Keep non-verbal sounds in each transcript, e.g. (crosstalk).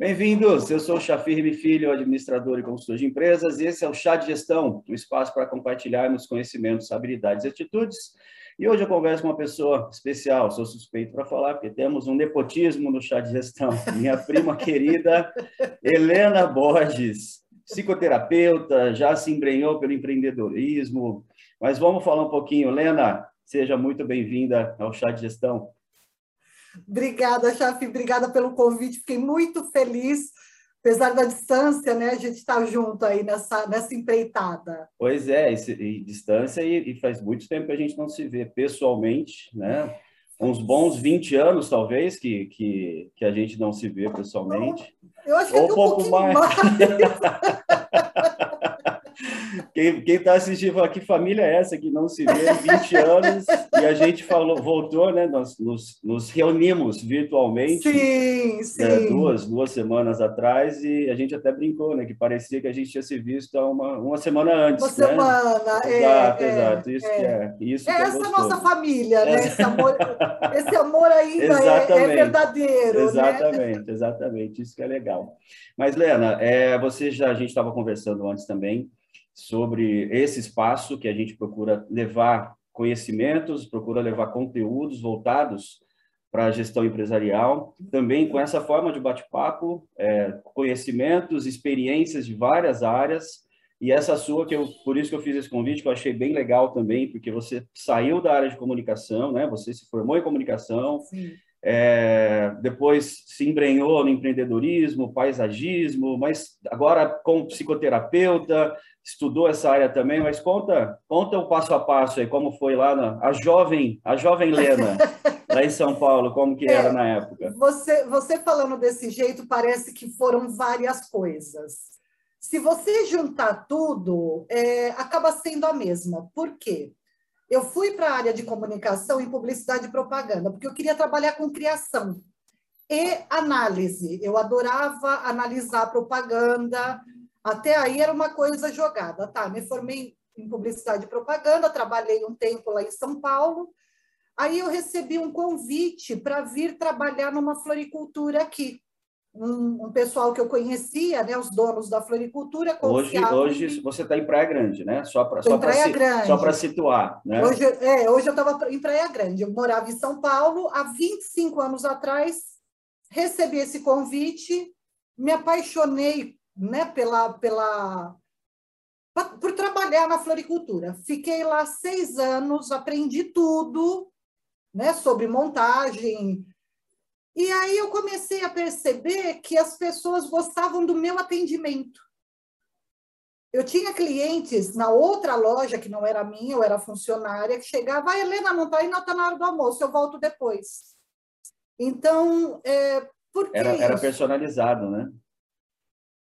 Bem-vindos, eu sou o Chafir Filho, administrador e consultor de empresas, e esse é o Chá de Gestão, um espaço para compartilharmos conhecimentos, habilidades e atitudes. E hoje eu converso com uma pessoa especial, sou suspeito para falar, porque temos um nepotismo no Chá de Gestão. (laughs) Minha prima querida, Helena Borges, psicoterapeuta, já se embrenhou pelo empreendedorismo. Mas vamos falar um pouquinho. Helena, seja muito bem-vinda ao Chá de Gestão. Obrigada, Chafi, obrigada pelo convite. Fiquei muito feliz, apesar da distância, né? A gente está junto aí nessa, nessa empreitada. Pois é, e, e distância, e, e, faz muito tempo que a gente não se vê pessoalmente, né? Uns bons 20 anos, talvez, que, que, que a gente não se vê pessoalmente. Eu acho que Ou um pouco mais. mais. (laughs) Quem está assistindo fala, que família é essa que não se vê há 20 anos? E a gente falou, voltou, né? Nós nos, nos reunimos virtualmente. Sim, né, sim. Né, duas, duas semanas atrás e a gente até brincou, né? Que parecia que a gente tinha se visto há uma, uma semana antes. Uma né? semana, é. Exato, é, exato. Isso é. que é. Isso é que é essa nossa família, né? Esse amor, esse amor ainda é, é, verdadeiro. Né? Exatamente, né? exatamente. Isso que é legal. Mas, Lena, é, você já, a gente estava conversando antes também sobre esse espaço que a gente procura levar conhecimentos, procura levar conteúdos voltados para a gestão empresarial, também com essa forma de bate-papo, é, conhecimentos, experiências de várias áreas, e essa sua, que eu, por isso que eu fiz esse convite, que eu achei bem legal também, porque você saiu da área de comunicação, né? Você se formou em comunicação, Sim é, depois se embrenhou no empreendedorismo, paisagismo, mas agora como psicoterapeuta, estudou essa área também, mas conta, conta o passo a passo aí, como foi lá na, a jovem, a jovem Lena, (laughs) lá em São Paulo, como que é, era na época. Você, você falando desse jeito, parece que foram várias coisas. Se você juntar tudo, é, acaba sendo a mesma. Por quê? Eu fui para a área de comunicação em publicidade e propaganda, porque eu queria trabalhar com criação e análise. Eu adorava analisar propaganda. Até aí era uma coisa jogada, tá? Me formei em publicidade e propaganda, trabalhei um tempo lá em São Paulo. Aí eu recebi um convite para vir trabalhar numa floricultura aqui um, um, pessoal que eu conhecia, né, os donos da floricultura. Hoje, hoje você está em Praia Grande, né? Só para só para situar, né? Hoje, é, hoje eu estava em Praia Grande. Eu morava em São Paulo há 25 anos atrás. Recebi esse convite, me apaixonei, né, pela pela por trabalhar na floricultura. Fiquei lá seis anos, aprendi tudo, né, sobre montagem, e aí eu comecei a perceber que as pessoas gostavam do meu atendimento. Eu tinha clientes na outra loja, que não era minha, eu era funcionária, que chegava, ah, Helena, não está aí, não está na hora do almoço, eu volto depois. Então, é, por que era, era personalizado, né?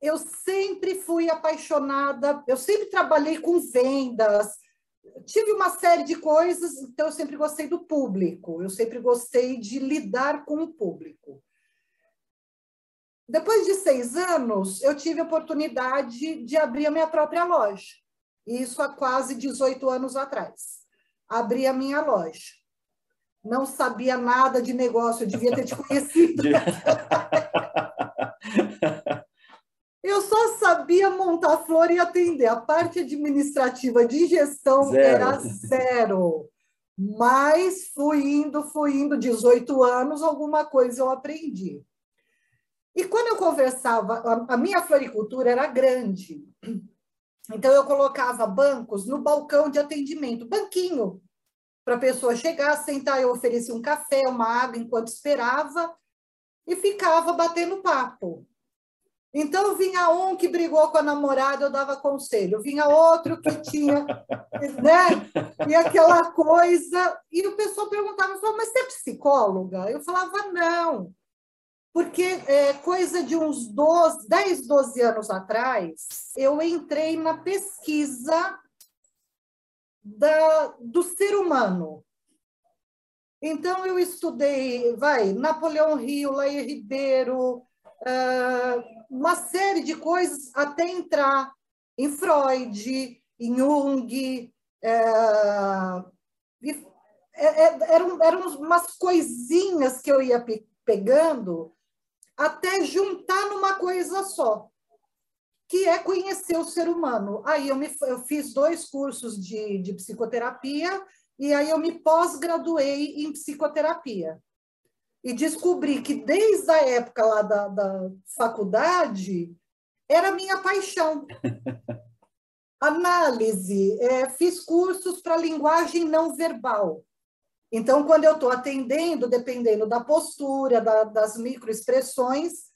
Eu sempre fui apaixonada, eu sempre trabalhei com vendas, tive uma série de coisas, então eu sempre gostei do público, eu sempre gostei de lidar com o público. Depois de seis anos, eu tive a oportunidade de abrir a minha própria loja. Isso há quase 18 anos atrás. Abri a minha loja. Não sabia nada de negócio, eu devia ter te (laughs) conhecido. Eu só sabia montar flor e atender. A parte administrativa de gestão zero. era zero. Mas fui indo, fui indo, 18 anos, alguma coisa eu aprendi. E quando eu conversava, a minha floricultura era grande. Então eu colocava bancos no balcão de atendimento, banquinho, para a pessoa chegar, sentar, eu oferecia um café, uma água enquanto esperava e ficava batendo papo. Então, vinha um que brigou com a namorada, eu dava conselho. Vinha outro que tinha, (laughs) né? E aquela coisa. E o pessoal perguntava, mas você é psicóloga? Eu falava, não. Porque é, coisa de uns 12, 10, 12 anos atrás, eu entrei na pesquisa da, do ser humano. Então, eu estudei, vai, Napoleão Rio, Laia Ribeiro, uh, uma série de coisas até entrar em Freud, em Jung. É, é, é, eram, eram umas coisinhas que eu ia pe pegando até juntar numa coisa só, que é conhecer o ser humano. Aí eu, me, eu fiz dois cursos de, de psicoterapia e aí eu me pós-graduei em psicoterapia. E descobri que desde a época lá da, da faculdade era minha paixão. (laughs) Análise, é, fiz cursos para linguagem não verbal. Então, quando eu estou atendendo, dependendo da postura, da, das microexpressões,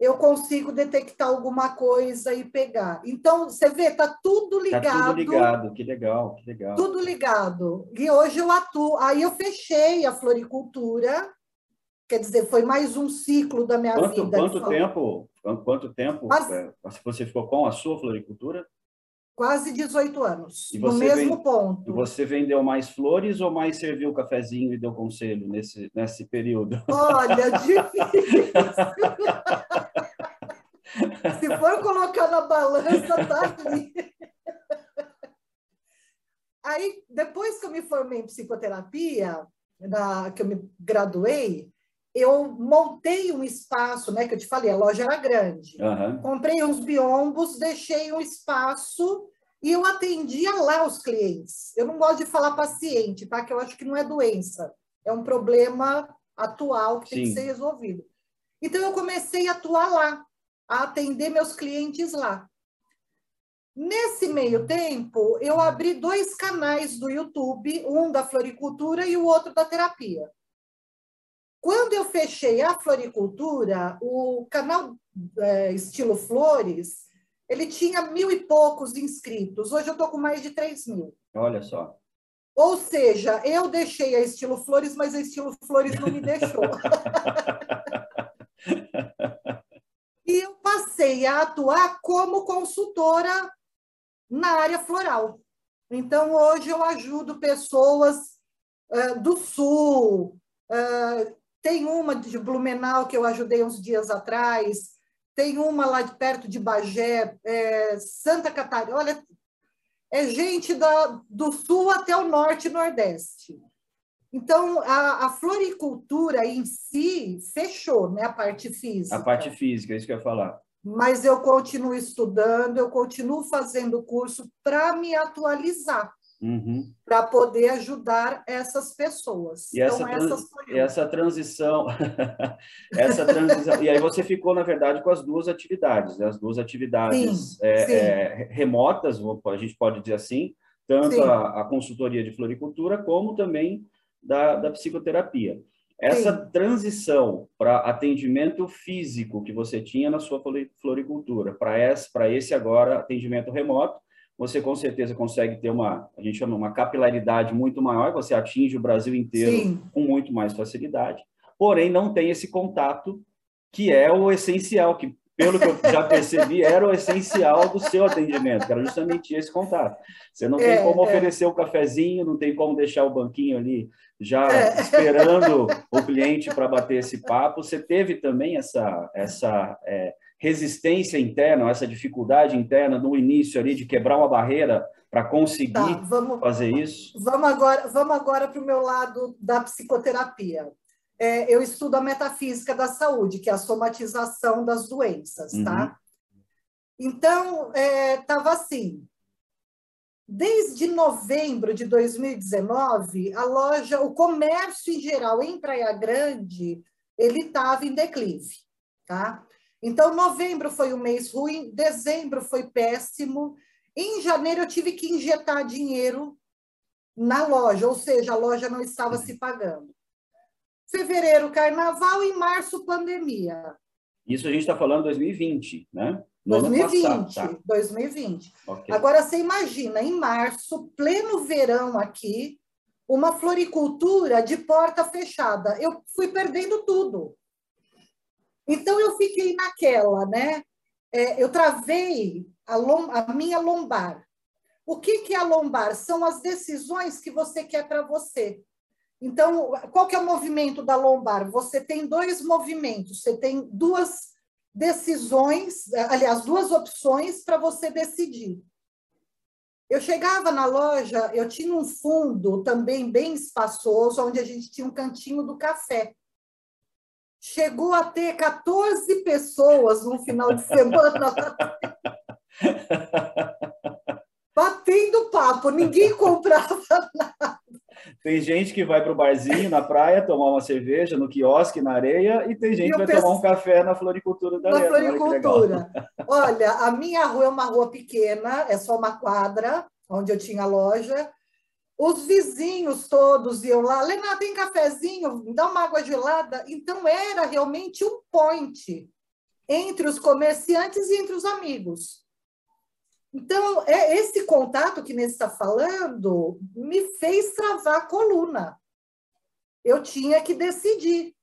eu consigo detectar alguma coisa e pegar. Então, você vê, está tudo ligado. Está tudo ligado, que legal, que legal. Tudo ligado. E hoje eu atuo. Aí eu fechei a floricultura, quer dizer, foi mais um ciclo da minha quanto, vida. Quanto tempo, quanto tempo Mas, é, você ficou com a sua floricultura? Quase 18 anos, no mesmo ponto. E você vendeu mais flores ou mais serviu o cafezinho e deu conselho nesse, nesse período? Olha, (laughs) difícil. Se for colocar na balança, tá ali. Aí, depois que eu me formei em psicoterapia, na, que eu me graduei, eu montei um espaço, né? Que eu te falei, a loja era grande. Uhum. Comprei uns biombos, deixei um espaço e eu atendia lá os clientes. Eu não gosto de falar paciente, tá? Que eu acho que não é doença, é um problema atual que Sim. tem que ser resolvido. Então eu comecei a atuar lá, a atender meus clientes lá. Nesse meio tempo, eu abri dois canais do YouTube, um da floricultura e o outro da terapia. Quando eu fechei a floricultura, o canal é, Estilo Flores, ele tinha mil e poucos inscritos. Hoje eu estou com mais de três mil. Olha só. Ou seja, eu deixei a Estilo Flores, mas a Estilo Flores não me deixou. (laughs) e eu passei a atuar como consultora na área floral. Então, hoje eu ajudo pessoas uh, do Sul, uh, tem uma de Blumenau que eu ajudei uns dias atrás, tem uma lá de perto de Bagé, é, Santa Catarina. Olha, é gente da, do sul até o norte e nordeste. Então, a, a, floricultura em si fechou, né? A parte física. A parte física, é isso que eu ia falar. Mas eu continuo estudando, eu continuo fazendo curso para me atualizar uhum. para poder ajudar essas pessoas. E então, essa, trans, essa transição, (laughs) essa transição, e aí você ficou na verdade com as duas atividades, né? as duas atividades sim, é, sim. É, remotas, a gente pode dizer assim, tanto a, a, consultoria de floricultura como também da, da psicoterapia. Essa Sim. transição para atendimento físico que você tinha na sua floricultura, para esse, esse agora atendimento remoto, você com certeza consegue ter uma, a gente chama uma capilaridade muito maior, você atinge o Brasil inteiro Sim. com muito mais facilidade, porém não tem esse contato que é o essencial, que pelo que eu já percebi, (laughs) era o essencial do seu atendimento, que era justamente esse contato. Você não é, tem como é. oferecer o cafezinho, não tem como deixar o banquinho ali já é. (laughs) esperando o cliente para bater esse papo. Você teve também essa, essa é, resistência interna, essa dificuldade interna no início ali de quebrar uma barreira para conseguir tá, vamos, fazer isso? Vamos agora, vamos agora para o meu lado da psicoterapia. É, eu estudo a metafísica da saúde, que é a somatização das doenças, tá? uhum. tá? Então, estava é, assim. Desde novembro de 2019, a loja, o comércio em geral em Praia Grande, ele estava em declive, tá? Então, novembro foi um mês ruim, dezembro foi péssimo. Em janeiro, eu tive que injetar dinheiro na loja, ou seja, a loja não estava se pagando. Fevereiro, carnaval, e março, pandemia. Isso a gente está falando 2020, né? No 2020, passado, tá. 2020. Okay. Agora, você imagina, em março, pleno verão aqui, uma floricultura de porta fechada. Eu fui perdendo tudo. Então, eu fiquei naquela, né? É, eu travei a, lom, a minha lombar. O que, que é a lombar? São as decisões que você quer para você. Então, qual que é o movimento da lombar? Você tem dois movimentos, você tem duas decisões, aliás, duas opções para você decidir. Eu chegava na loja, eu tinha um fundo também bem espaçoso, onde a gente tinha um cantinho do café. Chegou a ter 14 pessoas no final de semana. (laughs) Batendo papo, ninguém comprava nada. Tem gente que vai para o barzinho na praia tomar uma cerveja no quiosque, na areia, e tem gente que vai penso... tomar um café na floricultura da Na floricultura. (laughs) Olha, a minha rua é uma rua pequena, é só uma quadra, onde eu tinha loja. Os vizinhos todos iam lá, Lena, tem cafezinho? Dá uma água gelada. Então, era realmente um point entre os comerciantes e entre os amigos. Então, é esse contato que Nesse está falando me fez travar a coluna. Eu tinha que decidir.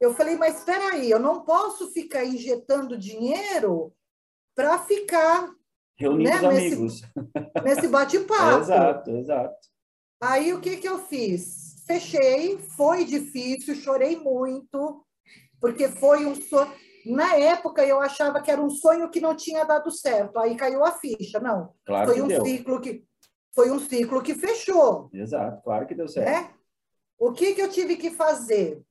Eu falei, mas espera aí, eu não posso ficar injetando dinheiro para ficar reunindo né, amigos nesse (laughs) bate-papo. exato, exato. Aí o que que eu fiz? Fechei, foi difícil, chorei muito, porque foi um sonho. Na época, eu achava que era um sonho que não tinha dado certo. Aí caiu a ficha. Não. Claro foi que um deu. ciclo que foi um ciclo que fechou. Exato, claro que deu certo. Né? O que, que eu tive que fazer?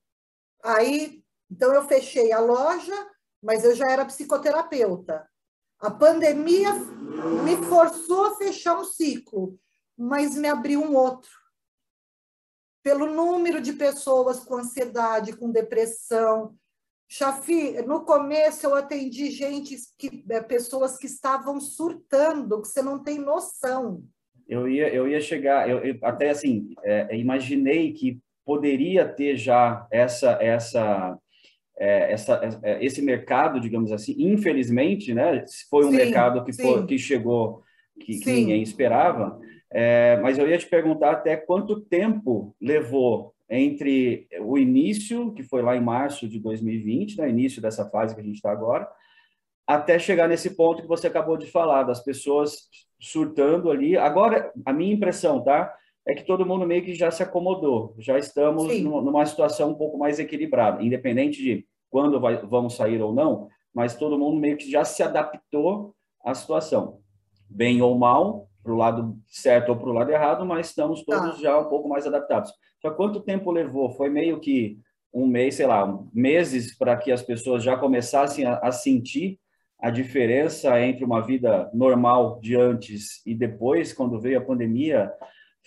Aí, então, eu fechei a loja, mas eu já era psicoterapeuta. A pandemia me forçou a fechar um ciclo, mas me abriu um outro. Pelo número de pessoas com ansiedade, com depressão, Chafi, no começo eu atendi gente, que, é, pessoas que estavam surtando, que você não tem noção. Eu ia, eu ia chegar, eu, eu até assim, é, imaginei que poderia ter já essa, essa, é, essa, esse mercado, digamos assim, infelizmente, né? Foi um sim, mercado que, foi, que chegou, que, que ninguém esperava. É, mas eu ia te perguntar até quanto tempo levou entre o início, que foi lá em março de 2020, né, início dessa fase que a gente está agora, até chegar nesse ponto que você acabou de falar, das pessoas surtando ali. Agora, a minha impressão, tá? É que todo mundo meio que já se acomodou, já estamos Sim. numa situação um pouco mais equilibrada, independente de quando vai, vamos sair ou não, mas todo mundo meio que já se adaptou à situação, bem ou mal, para o lado certo ou para o lado errado, mas estamos todos tá. já um pouco mais adaptados. Só quanto tempo levou? Foi meio que um mês, sei lá, meses para que as pessoas já começassem a, a, sentir a diferença entre uma vida normal de antes e depois, quando veio a pandemia,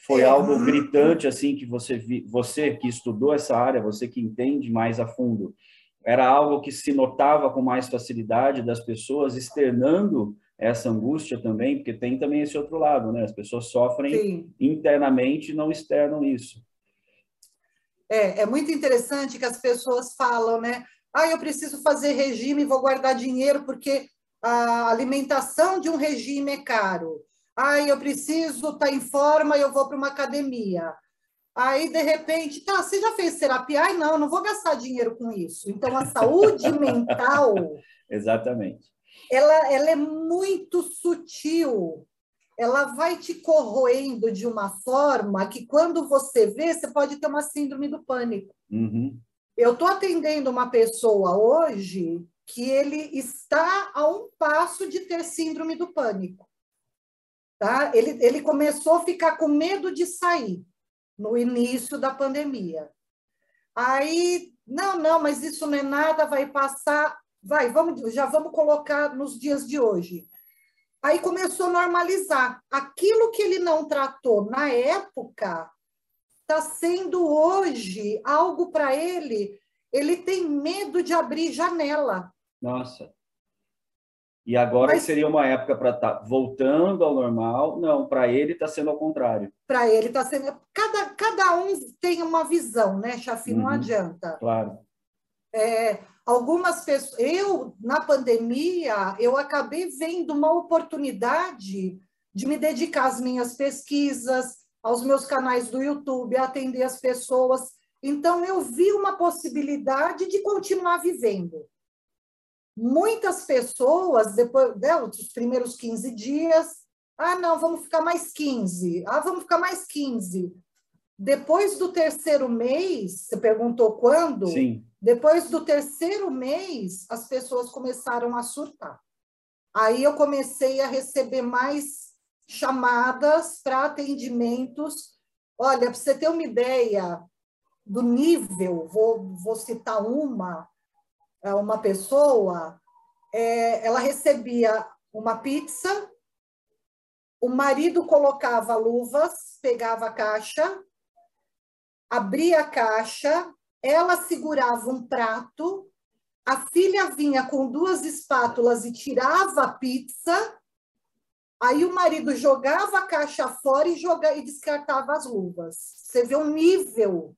foi algo gritante assim que você vi, você que estudou essa área, você que entende mais a fundo, era algo que se notava com mais facilidade das pessoas externando essa angústia também, porque tem também esse outro lado, né? As pessoas sofrem Sim. internamente e não externam isso. É, é muito interessante que as pessoas falam, né? Ah, eu preciso fazer regime, vou guardar dinheiro porque a alimentação de um regime é caro. Ah, eu preciso estar tá em forma, eu vou para uma academia. Aí, de repente, tá, você já fez terapia? Ai, não, não vou gastar dinheiro com isso. Então, a saúde (laughs) mental... Exatamente. Ela, ela é muito sutil ela vai te corroendo de uma forma que quando você vê, você pode ter uma síndrome do pânico. Uhum. Eu estou atendendo uma pessoa hoje que ele está a um passo de ter síndrome do pânico. Tá? Ele, ele começou a ficar com medo de sair no início da pandemia. Aí, não, não, mas isso não é nada, vai passar. Vai, vamos, já vamos colocar nos dias de hoje. Aí começou a normalizar. Aquilo que ele não tratou na época está sendo hoje algo para ele. Ele tem medo de abrir janela. Nossa. E agora Mas, seria uma época para estar tá voltando ao normal? Não, para ele está sendo ao contrário. Para ele está sendo. Cada, cada um tem uma visão, né, Chafi? Uhum, não adianta. Claro. É, algumas pessoas, eu na pandemia, eu acabei vendo uma oportunidade de me dedicar às minhas pesquisas, aos meus canais do YouTube, atender as pessoas. Então eu vi uma possibilidade de continuar vivendo. Muitas pessoas depois né, dos primeiros 15 dias, ah, não, vamos ficar mais 15. Ah, vamos ficar mais 15. Depois do terceiro mês, você perguntou quando? Sim. Depois do terceiro mês, as pessoas começaram a surtar. Aí eu comecei a receber mais chamadas para atendimentos. Olha, para você ter uma ideia, do nível, vou, vou citar uma, é, uma pessoa, é, ela recebia uma pizza, o marido colocava luvas, pegava a caixa, abria a caixa, ela segurava um prato, a filha vinha com duas espátulas e tirava a pizza, aí o marido jogava a caixa fora e, joga, e descartava as luvas. Você vê o nível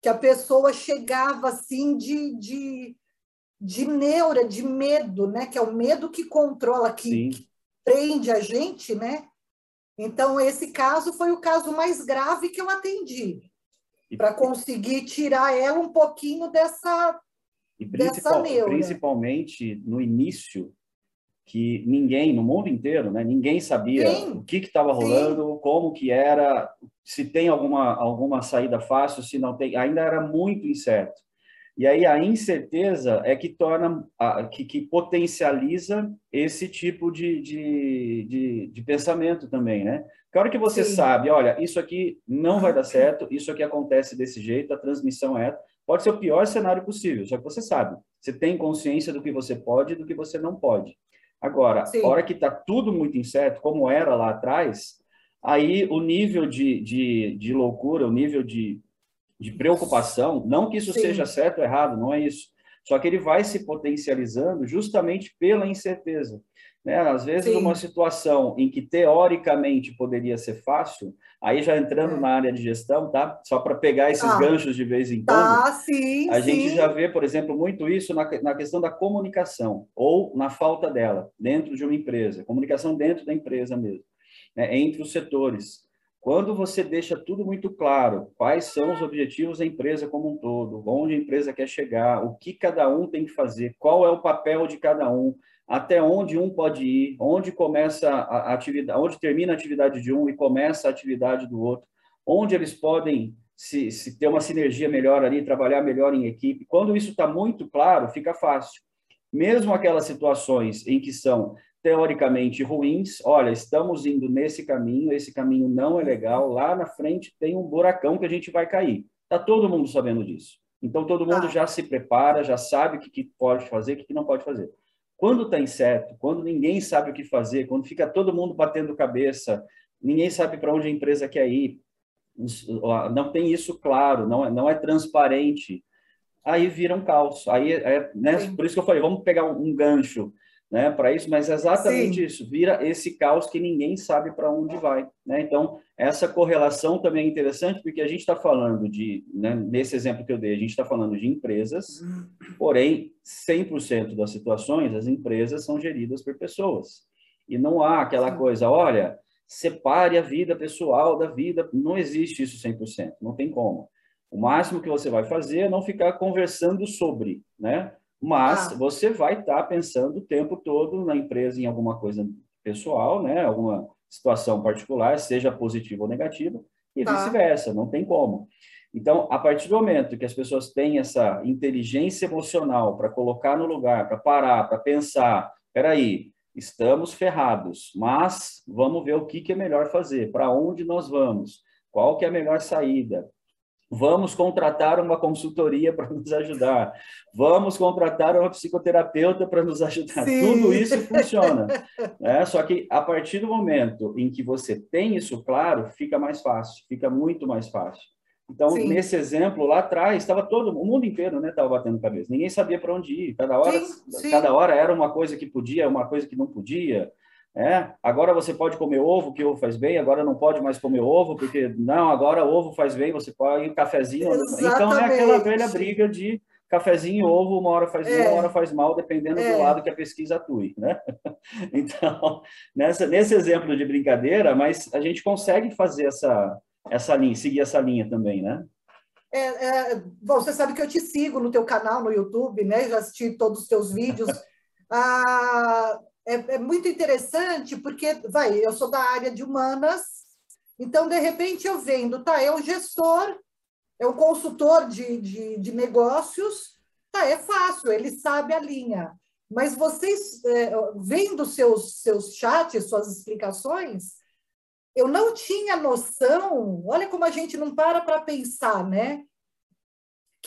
que a pessoa chegava assim de, de, de neura, de medo, né? Que é o medo que controla, que, que prende a gente, né? Então, esse caso foi o caso mais grave que eu atendi, para conseguir tirar ela um pouquinho dessa, e principal, dessa neura. Principalmente no início, que ninguém, no mundo inteiro, né, ninguém sabia Sim. o que estava rolando, como que era, se tem alguma, alguma saída fácil, se não tem, ainda era muito incerto. E aí a incerteza é que torna, que, que potencializa esse tipo de, de, de, de, pensamento também, né? Que hora que você Sim. sabe, olha, isso aqui não vai dar certo, isso aqui acontece desse jeito, a transmissão é, pode ser o pior cenário possível, só que você sabe, você tem consciência do que você pode e do que você não pode. Agora, Sim. a hora que está tudo muito incerto, como era lá atrás, aí o nível de, de, de loucura, o nível de, de preocupação, não que isso Sim. seja certo ou errado, não é isso. Só que ele vai se potencializando justamente pela incerteza. Né? Às vezes, Sim. uma situação em que teoricamente poderia ser fácil, aí já entrando é. na área de gestão, tá? Só para pegar esses ah. ganchos de vez em quando, ah, sim, a sim. gente já vê, por exemplo, muito isso na, na questão da comunicação ou na falta dela dentro de uma empresa, comunicação dentro da empresa mesmo, né? entre os setores. Quando você deixa tudo muito claro, quais são os objetivos da empresa como um todo, onde a empresa quer chegar, o que cada um tem que fazer, qual é o papel de cada um, até onde um pode ir, onde começa a atividade, onde termina a atividade de um e começa a atividade do outro, onde eles podem se, se ter uma sinergia melhor ali, trabalhar melhor em equipe. Quando isso está muito claro, fica fácil. Mesmo aquelas situações em que são teoricamente ruins, olha, estamos indo nesse caminho, esse caminho não é legal, lá na frente tem um buracão que a gente vai cair. Está todo mundo sabendo disso. Então, todo mundo ah. já se prepara, já sabe o que, que pode fazer, o que, que não pode fazer. Quando está incerto, quando ninguém sabe o que fazer, quando fica todo mundo batendo cabeça, ninguém sabe para onde a empresa quer ir, não tem isso claro, não é, não é transparente, aí vira um caos. Aí é, né, por isso que eu falei, vamos pegar um, um gancho né, para isso, mas é exatamente Sim. isso, vira esse caos que ninguém sabe para onde vai. Né? Então, essa correlação também é interessante, porque a gente está falando de, né, nesse exemplo que eu dei, a gente está falando de empresas, porém, 100% das situações, as empresas são geridas por pessoas. E não há aquela coisa, olha, separe a vida pessoal da vida, não existe isso 100%, não tem como. O máximo que você vai fazer é não ficar conversando sobre, né? Mas ah. você vai estar tá pensando o tempo todo na empresa em alguma coisa pessoal, né? Alguma situação particular, seja positiva ou negativa, e tá. vice-versa, não tem como. Então, a partir do momento que as pessoas têm essa inteligência emocional para colocar no lugar, para parar, para pensar, peraí, estamos ferrados, mas vamos ver o que, que é melhor fazer, para onde nós vamos, qual que é a melhor saída, Vamos contratar uma consultoria para nos ajudar. Vamos contratar uma psicoterapeuta para nos ajudar. Sim. Tudo isso funciona. (laughs) Né? Só que a partir do momento em que você tem isso claro, fica mais fácil, fica muito mais fácil. Então, Sim. nesse exemplo, lá atrás, estava todo o mundo inteiro né, estava batendo cabeça. Ninguém sabia para onde ir. Cada hora, Sim. cada hora era uma coisa que podia, uma coisa que não podia. É, agora você pode comer ovo, que ovo faz bem, agora não pode mais comer ovo, porque não, agora ovo faz bem, você pode um cafezinho. Exatamente. Então é aquela velha briga de cafezinho e ovo, uma hora faz bem, é. uma hora faz mal, dependendo é. do lado que a pesquisa atue, né? (laughs) Então, nessa, nesse exemplo de brincadeira, mas a gente consegue fazer essa, essa linha, seguir essa linha também, né? É, é, bom, você sabe que eu te sigo no teu canal no YouTube, né? Já assisti todos os teus vídeos. (laughs) ah, é, é muito interessante porque, vai, eu sou da área de humanas, então, de repente, eu vendo, tá, é o gestor, é o consultor de, de, de negócios, tá, é fácil, ele sabe a linha. Mas vocês, é, vendo seus, seus chats, suas explicações, eu não tinha noção, olha como a gente não para para pensar, né?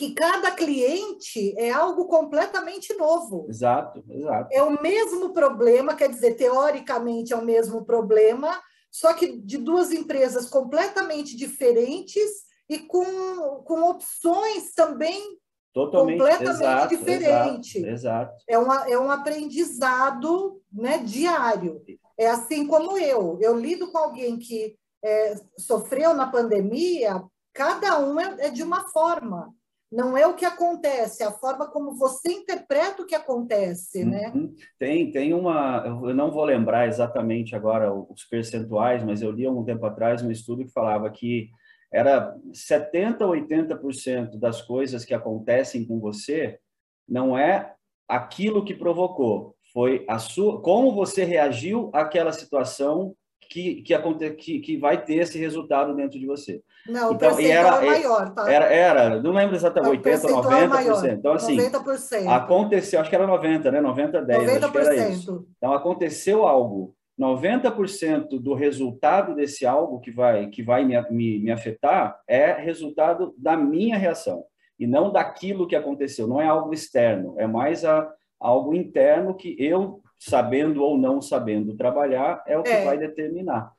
Que cada cliente é algo completamente novo. Exato, exato. É o mesmo problema, quer dizer, teoricamente é o mesmo problema, só que de duas empresas completamente diferentes e com, com opções também Totalmente, completamente exato, diferente. Exato, exato. É, uma, é um aprendizado né, diário. É assim como eu. Eu lido com alguém que é, sofreu na pandemia, cada um é, é de uma forma não é o que acontece, é a forma como você interpreta o que acontece, né? Uhum. Tem, tem uma, eu não vou lembrar exatamente agora os percentuais, mas eu li há um tempo atrás um estudo que falava que era 70 ou 80% das coisas que acontecem com você não é aquilo que provocou, foi a sua, como você reagiu àquela situação que, que, que, que vai ter esse resultado dentro de você. Não, então, o percentual era, é maior, tá? Era, era, não lembro exatamente, 80, 90%. É maior, então, assim, 90%. aconteceu, acho que era 90, né? 90, 10, 90%. acho que era isso. Então, aconteceu algo. 90% do resultado desse algo que vai, que vai me, me, me afetar é resultado da minha reação e não daquilo que aconteceu. Não é algo externo, é mais a, algo interno que eu, sabendo ou não sabendo trabalhar, é o que é. vai determinar.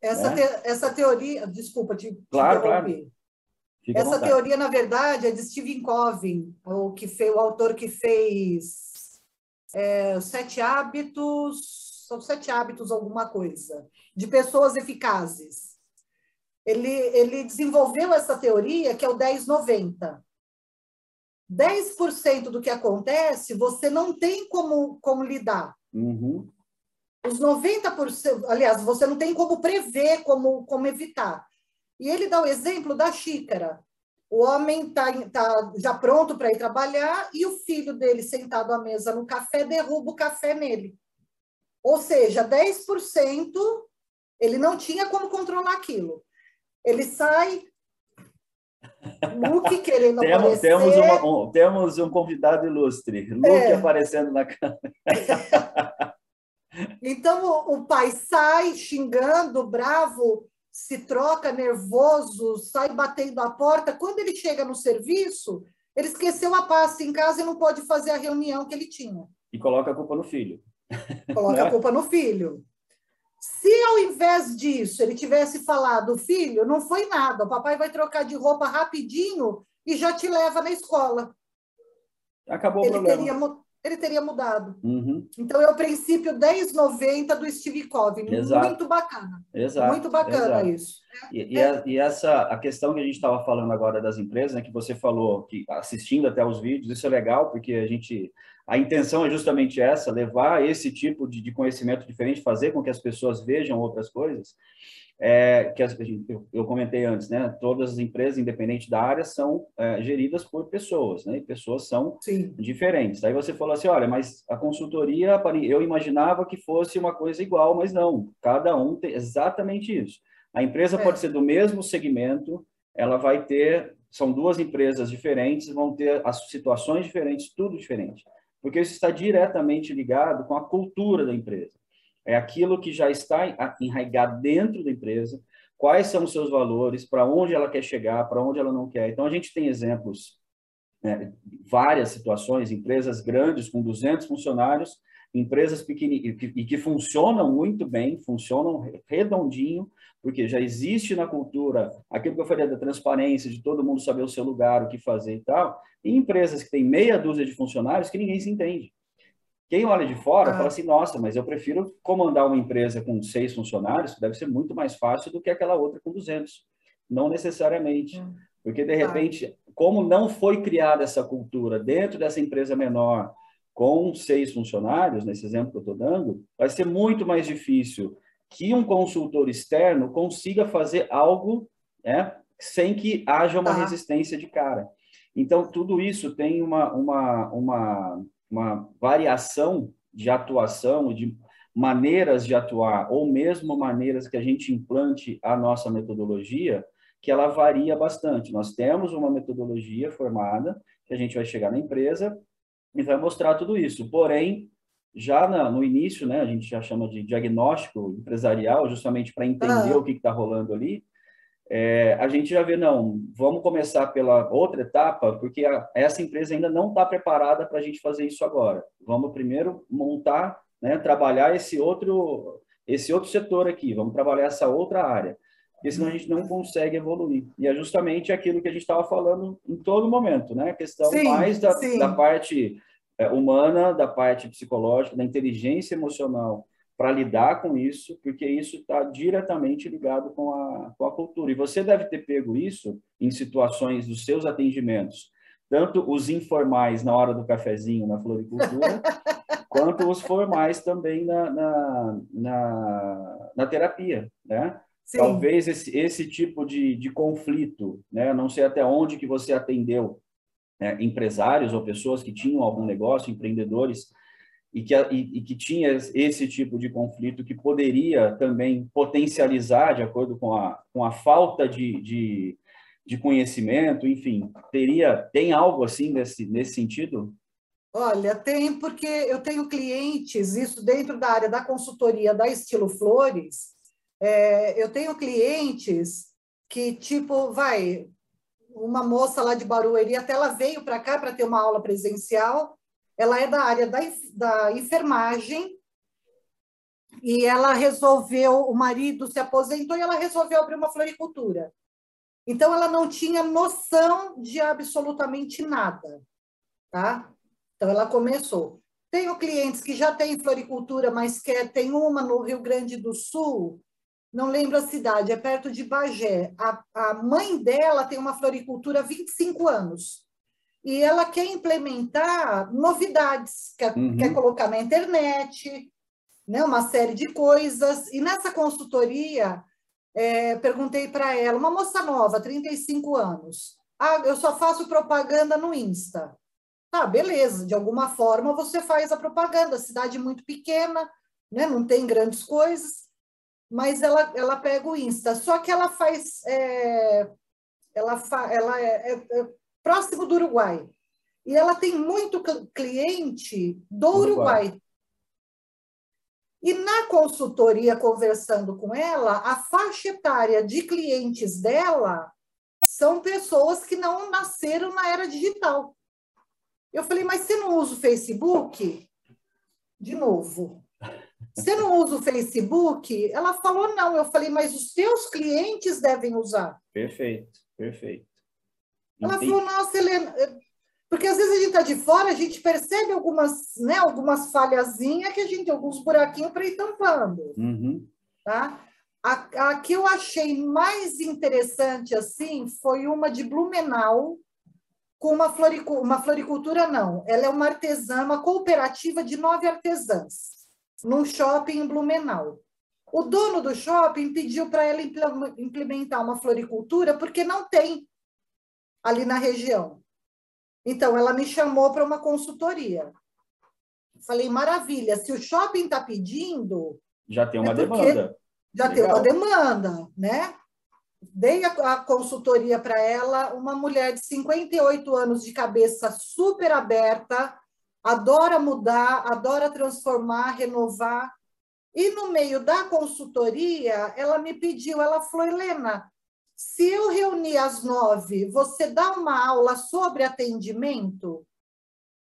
Essa, né? te, essa teoria, desculpa te, claro, claro. essa teoria, na verdade, é de Stephen Covey, o, que fez, o autor que fez é, Sete Hábitos, são Sete Hábitos alguma coisa, de pessoas eficazes. Ele, ele desenvolveu essa teoria que é o 1090. 10% do que acontece você não tem como, como lidar. Uhum. Os 90%, aliás, você não tem como prever, como, como evitar. E ele dá o exemplo da xícara. O homem está tá já pronto para ir trabalhar e o filho dele sentado à mesa no café derruba o café nele. Ou seja, 10% ele não tinha como controlar aquilo. Ele sai, Luke querendo temos, aparecer. Temos, uma, um, temos um convidado ilustre, Luke é. aparecendo na câmera. (laughs) Então o pai sai xingando, bravo, se troca nervoso, sai batendo a porta. Quando ele chega no serviço, ele esqueceu a pasta em casa e não pode fazer a reunião que ele tinha. E coloca a culpa no filho. Coloca a (laughs) culpa no filho. Se ao invés disso ele tivesse falado, filho, não foi nada, o papai vai trocar de roupa rapidinho e já te leva na escola. Acabou ele o problema. Teria, ele teria mudado. Uhum. Então, é o princípio 1090 do Steve Covey. Exato. Muito bacana. Exato. Muito bacana Exato. isso. E, e, a, e, essa, a questão que a gente estava falando agora das empresas, né, que você falou, que assistindo até os vídeos, isso é legal, porque a gente... A intenção é justamente essa, levar esse tipo de, de conhecimento diferente, fazer com que as pessoas vejam outras coisas é, que as, eu, eu, comentei antes, né? Todas as empresas, independente da área, são é, geridas por pessoas, né? E pessoas são Sim. diferentes. Aí você falou assim, olha, mas a consultoria, eu imaginava que fosse uma coisa igual, mas não. Cada um tem exatamente isso. A empresa é. pode ser do mesmo segmento, ela vai ter, são duas empresas diferentes, vão ter as situações diferentes, tudo diferente, porque isso está diretamente ligado com a cultura da empresa é aquilo que já está enraigado dentro da empresa, quais são os seus valores, para onde ela quer chegar, para onde ela não quer. Então, a gente tem exemplos, né, várias situações, empresas grandes com 200 funcionários, empresas pequenininhas e que funcionam muito bem, funcionam redondinho, porque já existe na cultura aquilo que eu falei da transparência, de todo mundo saber o seu lugar, o que fazer e tal, e empresas que têm meia dúzia de funcionários que ninguém se entende. Quem olha de fora ah. fala assim, nossa, mas eu prefiro comandar uma empresa com seis funcionários, que deve ser muito mais fácil do que aquela outra com 200. Não necessariamente. Hum. Porque, de tá. repente, como não foi criada essa cultura dentro dessa empresa menor, com seis funcionários, nesse exemplo que eu estou dando, vai ser muito mais difícil que um consultor externo consiga fazer algo né, sem que haja uma tá. resistência de cara. Então, tudo isso tem uma, uma, uma uma variação de atuação, de maneiras de atuar, ou mesmo maneiras que a gente implante a nossa metodologia, que ela varia bastante. Nós temos uma metodologia formada, que a gente vai chegar na empresa e vai mostrar tudo isso. Porém, já na, no início, né, a gente já chama de diagnóstico empresarial, justamente para entender ah. o que está rolando ali, é, a gente já vê, não, vamos começar pela outra etapa, porque a, essa empresa ainda não está preparada para a gente fazer isso agora. Vamos primeiro montar, né, trabalhar esse outro, esse outro setor aqui, vamos trabalhar essa outra área, porque senão a gente não consegue evoluir. E é justamente aquilo que a gente estava falando em todo momento, né? A questão sim, mais da, da parte é, humana, da parte psicológica, da inteligência emocional para lidar com isso, porque isso está diretamente ligado com a, com a cultura. E você deve ter pego isso em situações dos seus atendimentos, tanto os informais na hora do cafezinho na floricultura, (laughs) quanto os formais também na, na, na, na terapia, né? Sim. Talvez esse, esse tipo de, de conflito, né? Não sei até onde que você atendeu né? empresários ou pessoas que tinham algum negócio, empreendedores, e que, e, e, que tinha esse tipo de conflito que poderia também potencializar, de acordo com a, com a falta de, de, de conhecimento, enfim, teria tem algo assim nesse, nesse sentido? Olha, tem, porque eu tenho clientes, isso dentro da área da consultoria da Estilo Flores, é, eu tenho clientes que, tipo, vai, uma moça lá de Barueri, até ela veio para cá para ter uma aula presencial, ela é da área da, da enfermagem e ela resolveu, o marido se aposentou e ela resolveu abrir uma floricultura. Então, ela não tinha noção de absolutamente nada, tá? Então, ela começou. Tenho clientes que já têm floricultura, mas quer, tem uma no Rio Grande do Sul, não lembro a cidade, é perto de Bagé. A, a mãe dela tem uma floricultura há 25 anos e ela quer implementar novidades, quer, uhum. quer colocar na internet, né, uma série de coisas. E nessa consultoria, é, perguntei para ela, uma moça nova, 35 anos, ah, eu só faço propaganda no Insta. Tá, beleza, de alguma forma você faz a propaganda, cidade muito pequena, né, não tem grandes coisas, mas ela, ela pega o Insta. Só que ela faz. É, ela, fa, ela é, é, é próximo do Uruguai. E ela tem muito cliente do Uruguai. Uruguai. E na consultoria, conversando com ela, a faixa etária de clientes dela são pessoas que não nasceram na era digital. Eu falei, mas você não usa o Facebook? De novo. (laughs) Você não usa o Facebook? Ela falou, não. Eu falei, mas os seus clientes devem usar. Perfeito, perfeito. Ela falou, nossa, Helena, porque às vezes a gente está de fora, a gente percebe algumas, né, algumas falhazinhas que a gente, alguns buraquinhos para ir tampando. Uhum. Tá? A, a que eu achei mais interessante assim foi uma de Blumenau, com uma, floricu uma floricultura, não. Ela é uma artesã, uma cooperativa de nove artesãs, num shopping em Blumenau. O dono do shopping pediu para ela implementar uma floricultura porque não tem ali na região. Então, ela me chamou para uma consultoria. Falei, maravilha, se o shopping está pedindo. Já tem uma é demanda. Já Legal. tem uma demanda, né? Dei a, a consultoria para ela, uma mulher de 58 anos, de cabeça super aberta, adora mudar, adora transformar, renovar. E no meio da consultoria, ela me pediu, ela falou, Helena, se eu reunir às nove, você dá uma aula sobre atendimento?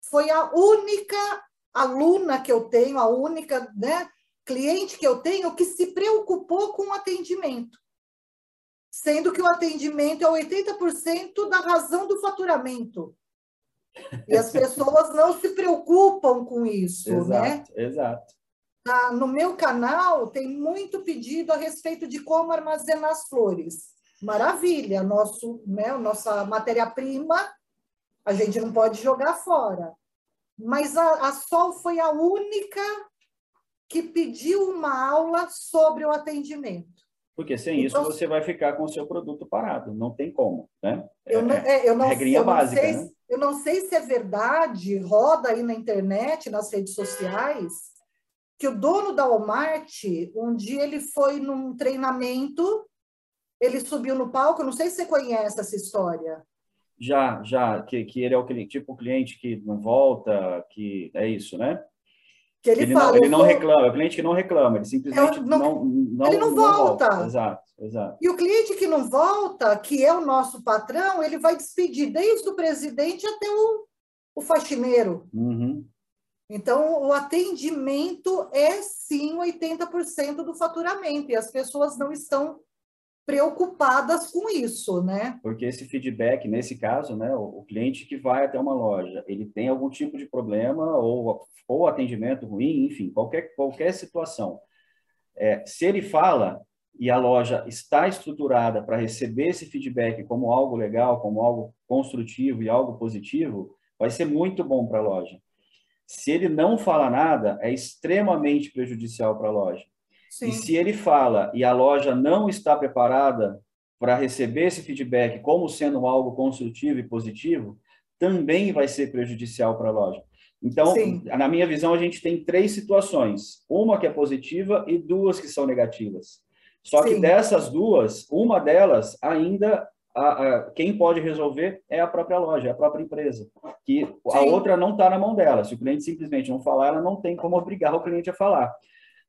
Foi a única aluna que eu tenho, a única né, cliente que eu tenho que se preocupou com o atendimento. Sendo que o atendimento é 80% da razão do faturamento. E as pessoas não se preocupam com isso, exato, né? Exato. Ah, no meu canal tem muito pedido a respeito de como armazenar as flores maravilha, nosso, né, nossa matéria-prima, a gente não pode jogar fora. Mas a, a Sol foi a única que pediu uma aula sobre o atendimento. Porque sem então, isso você vai ficar com o seu produto parado, não tem como, né? Eu não, é, eu não, regrinha eu básica, sei, né? Eu não sei se é verdade, roda aí na internet, nas redes sociais, que o dono da Walmart, um dia ele foi num treinamento ele subiu no palco, não sei se você conhece essa história. Já, já, que, que ele é o tipo o cliente que não volta, que é isso, né? Que ele, ele fala, não, ele não reclama, é o cliente que não reclama, ele simplesmente não, não, não, ele não, volta. volta. Exato, exato. E o cliente que não volta, que é o nosso patrão, ele vai despedir desde o presidente até o, o faxineiro. Uhum. Então, o atendimento é sim 80% do faturamento, e as pessoas não estão preocupadas com isso, né? Porque esse feedback, nesse caso, né, o, cliente que vai até uma loja, ele tem algum tipo de problema ou, ou atendimento ruim, enfim, qualquer, qualquer situação. É, se ele fala e a loja está estruturada para receber esse feedback como algo legal, como algo construtivo e algo positivo, vai ser muito bom para a loja. Se ele não fala nada, é extremamente prejudicial para a loja. Sim. E se ele fala e a loja não está preparada para receber esse feedback como sendo algo construtivo e positivo, também vai ser prejudicial para a loja. Então, Sim. na minha visão, a gente tem três situações: uma que é positiva e duas que são negativas. Só Sim. que dessas duas, uma delas ainda a, a, quem pode resolver é a própria loja, é a própria empresa. Que Sim. a outra não está na mão dela. Se o cliente simplesmente não falar, ela não tem como obrigar o cliente a falar.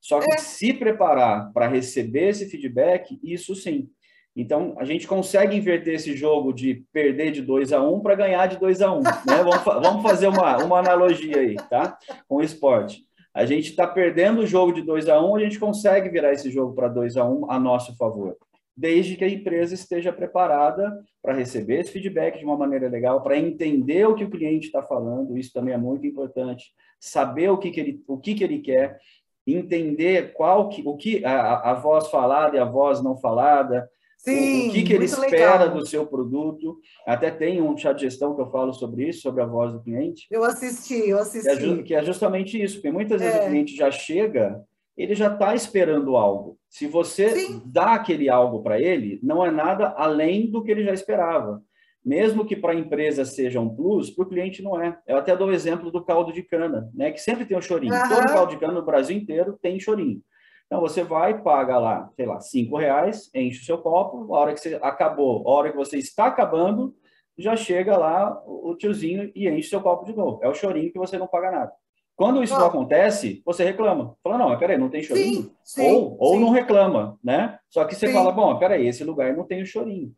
Só que é. se preparar para receber esse feedback, isso sim. Então, a gente consegue inverter esse jogo de perder de 2 a 1 um para ganhar de 2 a 1 um, (laughs) né? vamos, vamos fazer uma, uma analogia aí, tá? Com o esporte. A gente está perdendo o jogo de 2 a 1 um, a gente consegue virar esse jogo para 2 a 1 um a nosso favor. Desde que a empresa esteja preparada para receber esse feedback de uma maneira legal, para entender o que o cliente está falando, isso também é muito importante, saber o que, que, ele, o que, que ele quer, entender qual que, o que a, a voz falada e a voz não falada, Sim, o, o que, que ele espera legal. do seu produto. Até tem um chat de gestão que eu falo sobre isso, sobre a voz do cliente. Eu assisti, eu assisti. Que é, que é justamente isso, porque muitas vezes é. o cliente já chega, ele já está esperando algo. Se você Sim. dá aquele algo para ele, não é nada além do que ele já esperava mesmo que para a empresa seja um plus, para o cliente não é. Eu até dou o exemplo do caldo de cana, né? que sempre tem um chorinho. Uhum. Todo caldo de cana no Brasil inteiro tem chorinho. Então você vai, paga lá, sei lá, cinco reais, enche o seu copo, a hora que você acabou, a hora que você está acabando, já chega lá o tiozinho e enche seu copo de novo. É o chorinho que você não paga nada. Quando isso não acontece, você reclama. Fala, não, peraí, não tem chorinho? Sim, sim, ou ou sim. não reclama, né? Só que você fala, bom, peraí, esse lugar não tem o chorinho.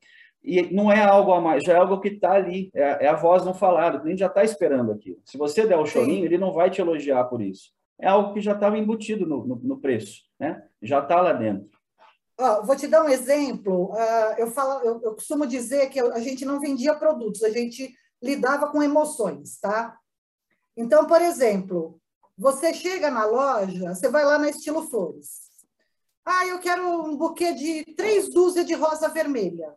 E não é algo a mais, já é algo que está ali, é, é, a voz não falada, o cliente já está esperando aquilo. Se você der o chorinho, Sim. ele não vai te elogiar por isso. É algo que já estava embutido no, no, no, preço, né? já está lá dentro. Oh, vou te dar um exemplo. Uh, eu, falo, eu, eu, costumo dizer que a gente não vendia produtos, a gente lidava com emoções, tá? Então, por exemplo, você chega na loja, você vai lá na Estilo Flores. Ah, eu quero um buquê de três dúzias de rosa vermelha.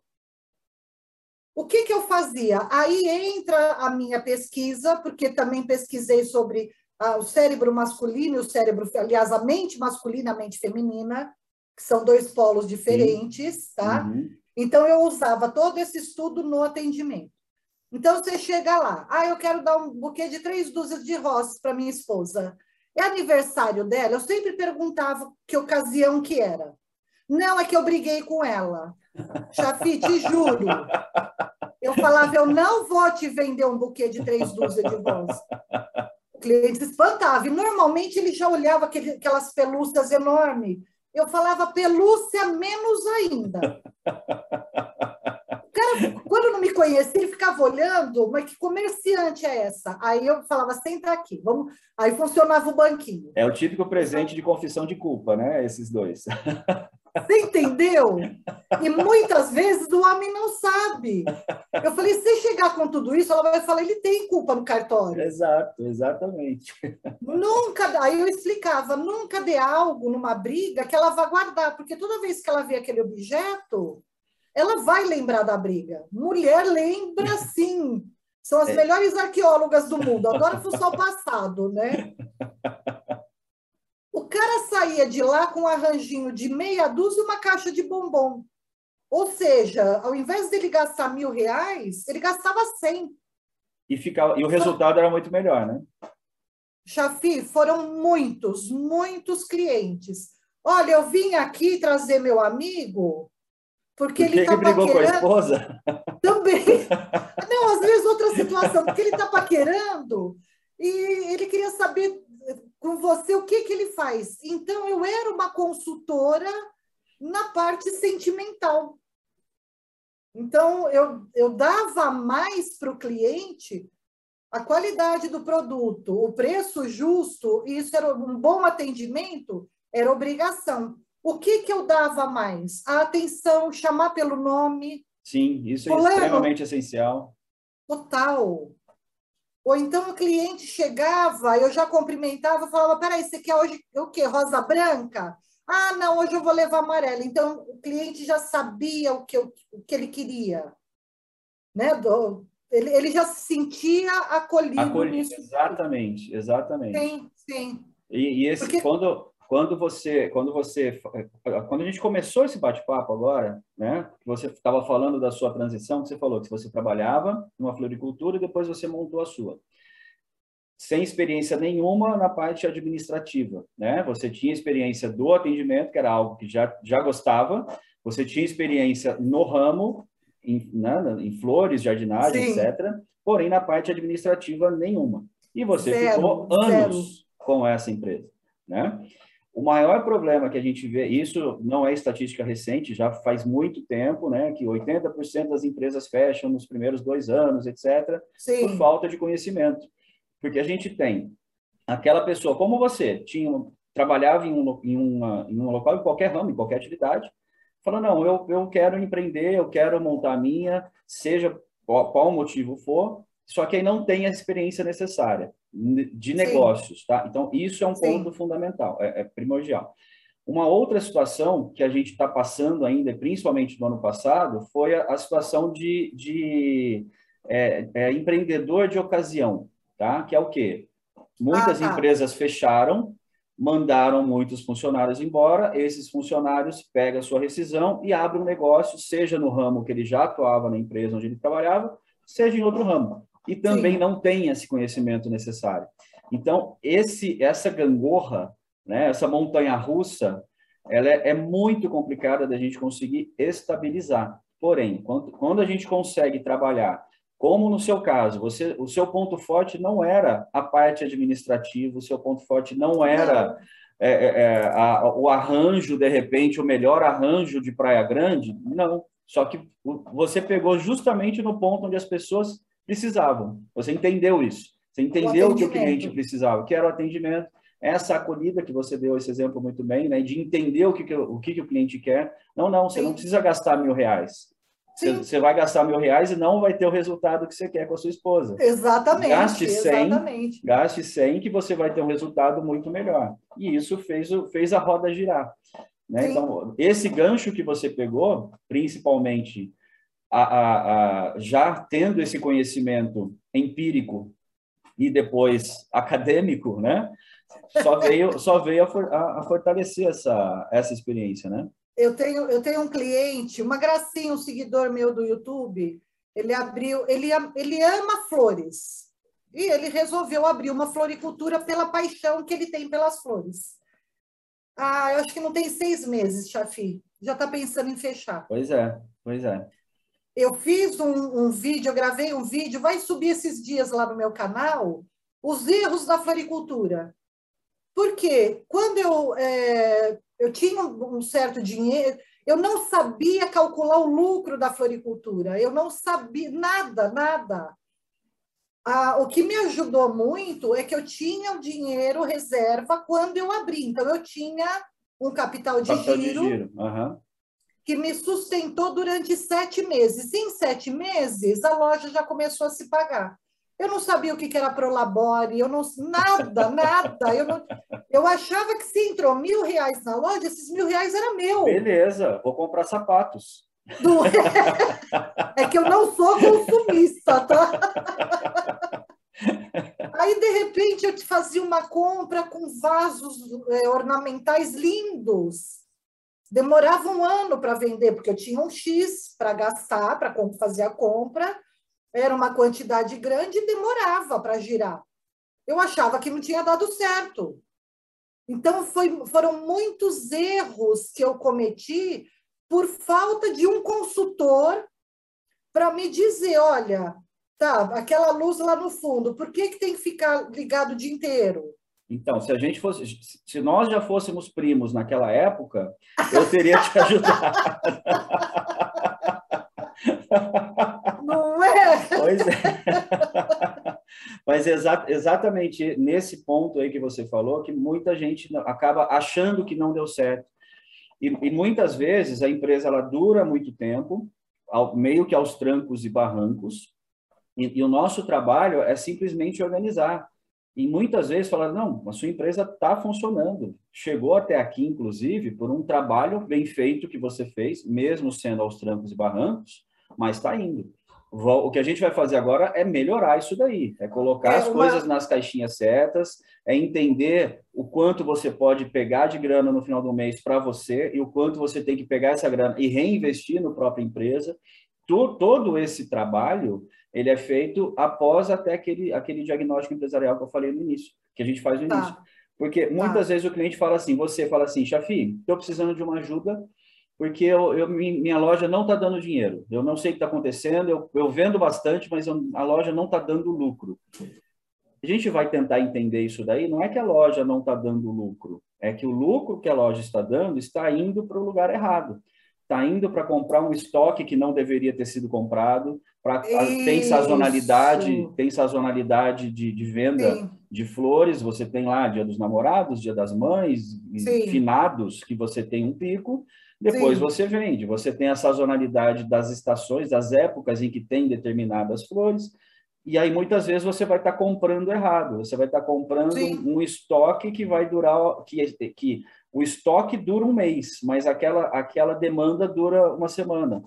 O que, que eu fazia? Aí entra a minha pesquisa, porque também pesquisei sobre ah, o cérebro masculino e o cérebro, aliás, a mente masculina e a mente feminina, que são dois polos diferentes, tá? Uhum. Então, eu usava todo esse estudo no atendimento. Então, você chega lá, ah, eu quero dar um buquê de três dúzias de rosas para minha esposa. É aniversário dela? Eu sempre perguntava que ocasião que era. Não, é que eu briguei com ela. Chafi, te juro. Eu falava, eu não vou te vender um buquê de três dúzias de rosas. O cliente se espantava. E normalmente ele já olhava aquele, aquelas pelúcias enormes. Eu falava, pelúcia menos ainda. O cara, quando não me conhecia, ele ficava olhando, mas que comerciante é essa? Aí eu falava, senta aqui, vamos. Aí funcionava o banquinho. É o típico presente de confissão de culpa, né? Esses dois. Você entendeu? E muitas vezes o homem não sabe. Eu falei, se chegar com tudo isso, ela vai falar, ele tem culpa no cartório. Exato, exatamente. Nunca, aí eu explicava, nunca dê algo numa briga que ela vá guardar, porque toda vez que ela vê aquele objeto, ela vai lembrar da briga. Mulher lembra sim. São as é. melhores arqueólogas do mundo. Agora foi só o passado, né? (laughs) O cara saía de lá com um arranjinho de meia dúzia e uma caixa de bombom. Ou seja, ao invés dele gastar mil reais, ele gastava cem. E, ficava, e o resultado era muito melhor, né? Chafi, foram muitos, muitos clientes. Olha, eu vim aqui trazer meu amigo porque, ele está paquerando... com a esposa? Também. (laughs) Não, às vezes outra situação, porque ele está paquerando e ele queria saber com você, o que, que ele faz? Então, eu era uma consultora na parte sentimental. Então, eu, eu dava mais para o cliente a qualidade do produto, o preço justo, e isso era um bom atendimento, era obrigação. O que, que eu dava mais? A atenção, chamar pelo nome. Sim, isso é extremamente essencial. Total. Ou então o cliente chegava, eu já cumprimentava, falava: peraí, você quer hoje o quê? Rosa branca? Ah, não, hoje eu vou levar amarela. Então o cliente já sabia o que, eu, o que ele queria. Né? Do, ele, ele já se sentia acolhido. Acolhido, exatamente, exatamente. Sim, sim. E, e esse, Porque... quando, quando você, quando você, quando a gente começou esse bate-papo agora, né, você estava falando da sua transição, você falou que você trabalhava numa floricultura e depois você montou a sua. Sem experiência nenhuma na parte administrativa, né? Você tinha experiência do atendimento, que era algo que já, já gostava, você tinha experiência no ramo, em, né, em flores, jardinagem, Sim. etc. Porém, na parte administrativa, nenhuma. E você zero, ficou anos zero. com essa empresa, né? O maior problema que a gente vê, isso não é estatística recente, já faz muito tempo, né, que 80% das empresas fecham nos primeiros dois anos, etc., Sim. por falta de conhecimento. Porque a gente tem aquela pessoa, como você, tinha, trabalhava em um, em, uma, em um local, em qualquer ramo, em qualquer atividade, falou, não, eu, eu quero empreender, eu quero montar a minha, seja qual, qual motivo for, só que aí não tem a experiência necessária de negócios, Sim. tá? Então, isso é um Sim. ponto fundamental, é, é, primordial. Uma outra situação que a gente está passando ainda, principalmente no ano passado, foi a, a situação de, de é, é, empreendedor de ocasião, tá? Que é o quê? Muitas ah, tá. empresas fecharam, mandaram muitos funcionários embora, esses funcionários pegam a sua rescisão e abrem um negócio, seja no ramo que ele já atuava na empresa onde ele trabalhava, seja em outro ramo e também Sim. não tem esse conhecimento necessário. Então, esse, essa gangorra, né, essa montanha russa, ela é, é muito complicada da gente conseguir estabilizar. Porém, quando, quando a gente consegue trabalhar, como no seu caso, você, o seu ponto forte não era a parte administrativa, o seu ponto forte não era é, é, é a, o arranjo, de repente, o melhor arranjo de Praia Grande, não. Só que você pegou justamente no ponto onde as pessoas precisavam. Você entendeu isso. Você entendeu o, que o cliente precisava, que era o atendimento. Essa acolhida que você deu esse exemplo muito bem, né, de entender o que, que o, que, que o cliente quer. Não, não, você Sim. não precisa gastar mil reais. Você, você, vai gastar mil reais e não vai ter o resultado que você quer com a sua esposa. Exatamente. Gaste 100, exatamente. gaste 100 que você vai ter um resultado muito melhor. E isso fez, fez a roda girar. Né? Então, esse gancho que você pegou, principalmente a, a, a, já tendo esse conhecimento empírico e depois acadêmico, né? Só veio, (laughs) só veio a, fortalecer essa, essa experiência, né? Eu tenho, eu tenho um cliente, uma gracinha, um seguidor meu do YouTube, ele abriu, ele, ele ama flores. E ele resolveu abrir uma floricultura pela paixão que ele tem pelas flores. Ah, eu acho que não tem seis meses, Chafi. Já está pensando em fechar. Pois é, pois é. Eu fiz um, um, vídeo, eu gravei um vídeo, vai subir esses dias lá no meu canal, os erros da floricultura. Porque quando eu, é, eu tinha um certo dinheiro, eu não sabia calcular o lucro da floricultura, eu não sabia nada, nada. Ah, o que me ajudou muito é que eu tinha o dinheiro reserva quando eu abri, então eu tinha um capital de capital giro. De giro. Uhum que me sustentou durante sete meses. Em sete meses, a loja já começou a se pagar. Eu não sabia o que era Prolabore, eu não nada, (laughs) nada. Eu, não, eu achava que se entrou mil reais na loja, esses mil reais era meu. Beleza, vou comprar sapatos. Do... (laughs) É que eu não sou consumista, tá? (laughs) Aí, de repente, eu te fazia uma compra com vasos é, ornamentais lindos demorava um ano para vender, porque eu tinha um X para gastar, para fazer a compra, era uma quantidade grande e demorava para girar. Eu achava que não tinha dado certo. Então, foi, foram muitos erros que eu cometi por falta de um consultor para me dizer: olha, tá, aquela luz lá no fundo, por que, que tem que ficar ligado o dia inteiro? Então, se a gente fosse, se nós já fôssemos primos naquela época, eu teria te (laughs) ajudado. Não é? Pois é. Mas exa exatamente nesse ponto aí que você falou, que muita gente acaba achando que não deu certo. E, e muitas vezes a empresa ela dura muito tempo, ao, meio que aos trancos e barrancos, e, e o nosso trabalho é simplesmente organizar. E muitas vezes falar, não, a sua empresa está funcionando. Chegou até aqui, inclusive, por um trabalho bem feito que você fez, mesmo sendo aos trancos e barrancos, mas está indo. O que a gente vai fazer agora é melhorar isso daí, é colocar é as uma... coisas nas caixinhas certas, é entender o quanto você pode pegar de grana no final do mês para você e o quanto você tem que pegar essa grana e reinvestir no própria empresa. Todo esse trabalho ele é feito após até aquele, aquele diagnóstico empresarial que eu falei no início, que a gente faz no tá. início. Porque muitas tá. vezes o cliente fala assim, você fala assim, Chafi, estou precisando de uma ajuda porque eu, eu minha loja não está dando dinheiro. Eu não sei o que está acontecendo, eu, eu vendo bastante, mas eu, a loja não está dando lucro. A gente vai tentar entender isso daí, não é que a loja não está dando lucro, é que o lucro que a loja está dando está indo para o lugar errado está indo para comprar um estoque que não deveria ter sido comprado, pra, tem sazonalidade, tem sazonalidade de, de venda Sim. de flores, você tem lá Dia dos Namorados, Dia das Mães, Sim. finados, que você tem um pico, depois Sim. você vende, você tem a sazonalidade das estações, das épocas em que tem determinadas flores, e aí muitas vezes você vai estar tá comprando errado, você vai estar tá comprando um estoque que vai durar, que, que o estoque dura um mês, mas aquela, aquela demanda dura uma semana.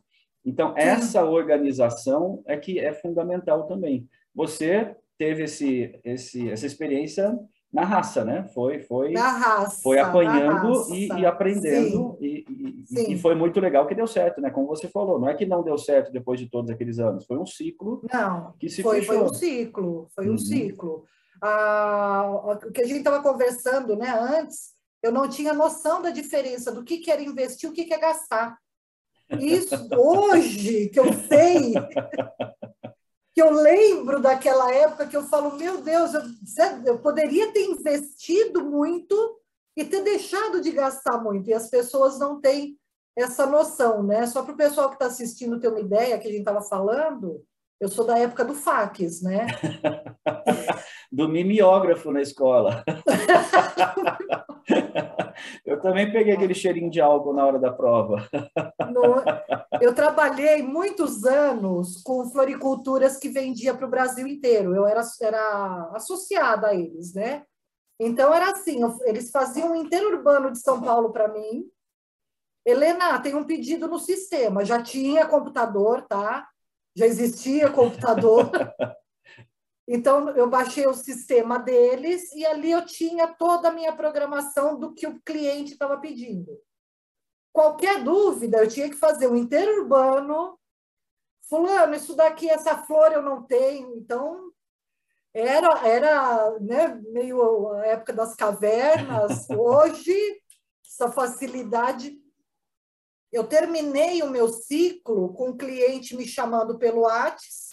Então, essa organização é que é fundamental também. Você teve esse, esse, essa experiência na raça, né? Foi, foi, na raça, foi apanhando e, e, aprendendo e, e, e, foi muito legal que deu certo, né? Como você falou, não é que não deu certo depois de todos aqueles anos, foi um ciclo não, que se foi, fechou. Foi um ciclo, foi um uhum. ciclo. Ah, o que a gente estava conversando, né? Antes eu não tinha noção da diferença do que, que era investir e o que, que é gastar. Isso, hoje, que eu sei, que eu lembro daquela época que eu falo, meu Deus, eu, eu poderia ter investido muito e ter deixado de gastar muito. E as pessoas não têm essa noção, né? Só para o pessoal que está assistindo ter uma ideia que a gente estava falando, eu sou da época do fax, né? (laughs) do mimeógrafo na escola. (laughs) eu também peguei aquele cheirinho de álcool na hora da prova. No, eu trabalhei muitos anos com floriculturas que vendia para o Brasil inteiro. Eu era, era associada a eles, né? Então era assim, eles faziam um interurbano de São Paulo para mim. Helena, tem um pedido no sistema. Já tinha computador, tá? já existia computador. (laughs) Então, eu baixei o sistema deles e ali eu tinha toda a minha programação do que o cliente estava pedindo. Qualquer dúvida, eu tinha que fazer um interurbano. Fulano, isso daqui, essa flor eu não tenho. Então, era, era né, meio a época das cavernas. (laughs) Hoje, essa facilidade eu terminei o meu ciclo com um cliente me chamando pelo Whats,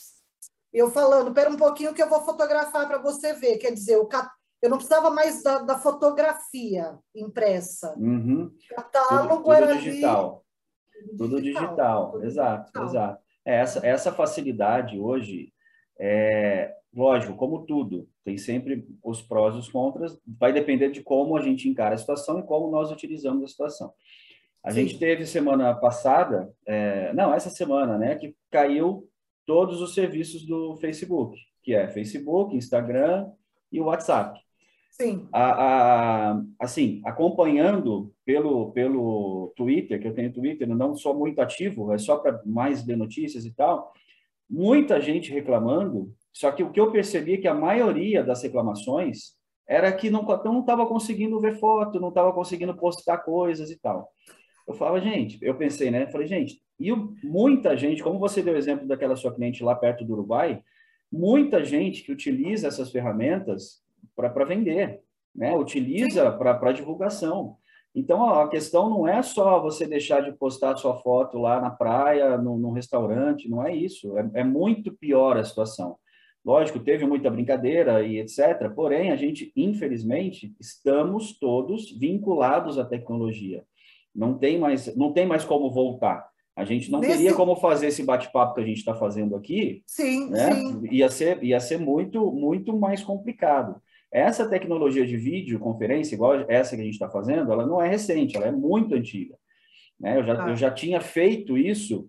eu falando, pera um pouquinho que eu vou fotografar para você ver. Quer dizer, eu, eu não precisava mais da, da fotografia impressa. Uhum. Catálogo tudo, tudo era digital. Ali... Tudo digital, digital. Tudo exato, digital. exato. É, essa, essa facilidade hoje, é, lógico, como tudo, tem sempre os prós e os contras, vai depender de como a gente encara a situação e como nós utilizamos a situação. A Sim. gente teve semana passada, é, não, essa semana, né, que caiu todos os serviços do Facebook, que é Facebook, Instagram e WhatsApp. Sim. A, a, assim, acompanhando pelo, pelo Twitter, que eu tenho Twitter, não sou muito ativo, é só para mais ver notícias e tal, muita gente reclamando, só que o que eu percebi é que a maioria das reclamações era que não estava conseguindo ver foto, não estava conseguindo postar coisas e tal. Eu falava, gente, eu pensei, né? Falei, gente, e muita gente, como você deu o exemplo daquela sua cliente lá perto do Uruguai, muita gente que utiliza essas ferramentas para vender, né? Utiliza para divulgação. Então, a questão não é só você deixar de postar sua foto lá na praia, no, no restaurante, não é isso. É, é muito pior a situação. Lógico, teve muita brincadeira e etc. Porém, a gente, infelizmente, estamos todos vinculados à tecnologia. Não tem mais, não tem mais como voltar. A gente não Nesse... teria como fazer esse bate-papo que a gente está fazendo aqui. Sim, né? sim. Ia ser, ia ser muito, muito mais complicado. Essa tecnologia de videoconferência, igual essa que a gente está fazendo, ela não é recente, ela é muito antiga. Né? Eu, já, ah. eu já tinha feito isso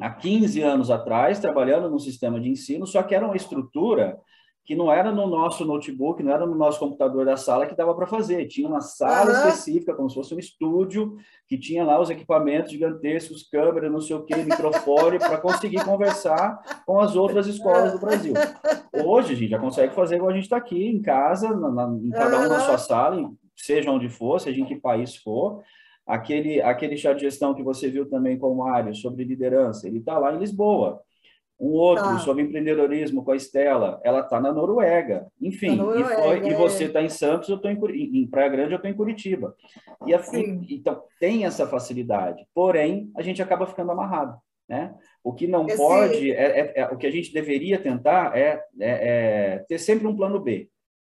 há 15 anos atrás, trabalhando no sistema de ensino, só que era uma estrutura que não era no nosso notebook, não era no nosso computador da sala que dava para fazer. Tinha uma sala uhum. específica, como se fosse um estúdio, que tinha lá os equipamentos gigantescos, câmera, não sei o quê, microfone, para conseguir conversar com as outras escolas do Brasil. Hoje, a gente já consegue fazer igual a gente está aqui, em casa, na, na, em cada um na sua sala, seja onde for, seja em que país for, Aquele, aquele chá de gestão que você viu também com o Mário sobre liderança, ele está lá em Lisboa. Um outro tá. sobre empreendedorismo com a Estela, ela está na Noruega. Enfim, Noruega, e, foi, é. e, você está em Santos, eu estou em, em, Praia Grande, eu estou em Curitiba. E assim, então tem essa facilidade. Porém, a gente acaba ficando amarrado. Né? O que não Esse... pode, é, é, é, o que a gente deveria tentar é, é, é ter sempre um plano B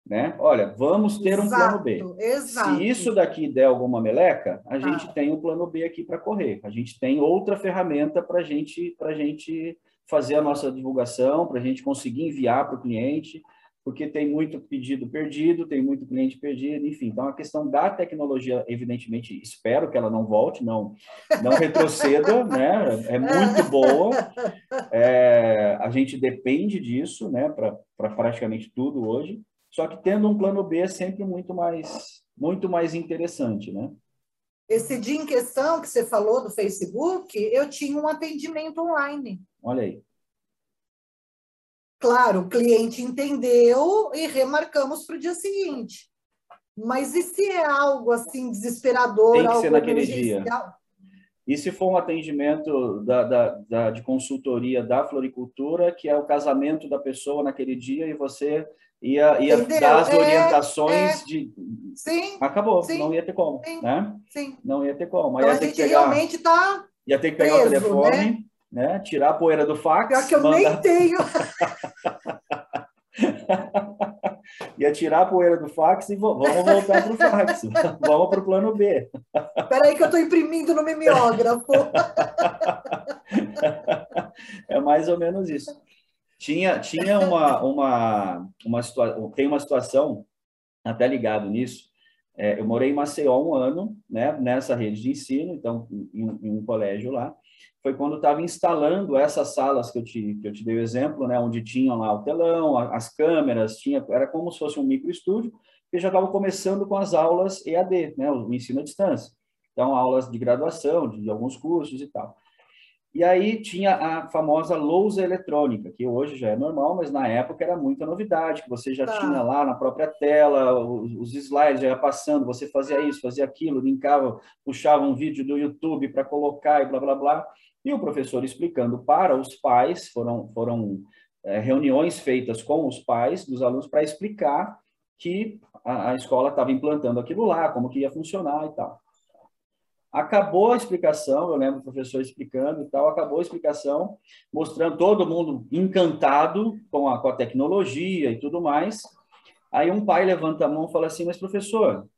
né? Olha, vamos ter exato, um plano B. Exato. Se isso daqui der alguma meleca, a ah. gente tem um plano B aqui para correr. A gente tem outra ferramenta para gente, a gente fazer a nossa divulgação, para a gente conseguir enviar para o cliente, porque tem muito pedido perdido, tem muito cliente perdido, enfim. Então, a questão da tecnologia, evidentemente, espero que ela não volte, não, não retroceda, (laughs) né? É muito boa. É, a gente depende disso, né? Para praticamente tudo hoje. Só que tendo um plano B é sempre muito mais, muito mais interessante, né? Esse dia em questão que você falou do Facebook, eu tinha um atendimento online. Olha aí. Claro, o cliente entendeu e remarcamos para o dia seguinte. Mas e se é algo assim desesperador? Tem que ser naquele dia. E se for um atendimento da, da, da, de consultoria da floricultura, que é o casamento da pessoa naquele dia e você ia, ia dar as é, orientações é, de. Sim. Acabou, sim, não ia ter como. Sim, né? sim. Não ia ter como. Então, a gente pegar, realmente está. Ia ter que pegar preso, o telefone, né? Né? Tirar a poeira do fax. Pior que eu mandar... nem tenho. (laughs) ia tirar a poeira do fax e vamos voltar para o fax. (laughs) vamos para o plano B. Espera aí que eu estou imprimindo no mimeógrafo. (laughs) é mais ou menos isso. Tinha, tinha uma, uma, uma situação, tem uma situação até ligado nisso. É, eu morei em Maceió um ano, né, nessa rede de ensino, então, em, em um colégio lá. Foi quando estava instalando essas salas que eu te, que eu te dei o exemplo, né, onde tinham lá o telão, as câmeras, tinha, era como se fosse um micro estúdio, que já estava começando com as aulas EAD, né, o ensino à distância. Então, aulas de graduação, de, de alguns cursos e tal. E aí tinha a famosa lousa eletrônica, que hoje já é normal, mas na época era muita novidade, que você já tá. tinha lá na própria tela, os, os, slides já ia passando, você fazia isso, fazia aquilo, linkava, puxava um vídeo do YouTube para colocar e blá, blá, blá. E o professor explicando para os pais, foram, foram é, reuniões feitas com os pais dos alunos para explicar que a, a escola estava implantando aquilo lá, como que ia funcionar e tal. Acabou a explicação, eu lembro o professor explicando e tal, acabou a explicação, mostrando todo mundo encantado com a, com a tecnologia e tudo mais. Aí um pai levanta a mão e fala assim, mas professor,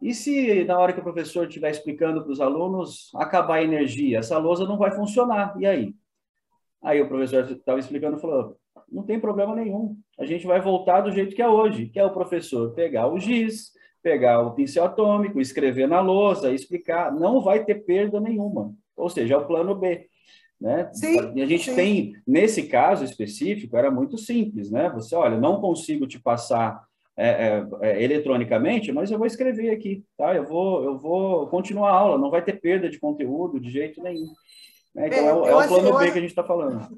e se na hora que o professor estiver explicando para os alunos acabar a energia, essa lousa não vai funcionar, e aí? Aí o professor estava explicando e falou, não tem problema nenhum, a gente vai voltar do jeito que é hoje, que é o professor pegar o giz, pegar o pincel atômico, escrever na lousa, explicar, não vai ter perda nenhuma. Ou seja, é o plano B. Né? Sim, e a gente sim. tem, nesse caso específico, era muito simples, né? Você, olha, não consigo te passar é, é, é, eletronicamente, mas eu vou escrever aqui, tá? Eu vou, eu vou continuar a aula, não vai ter perda de conteúdo de jeito nenhum. Né? Então, é, é, é o plano B que a gente está falando.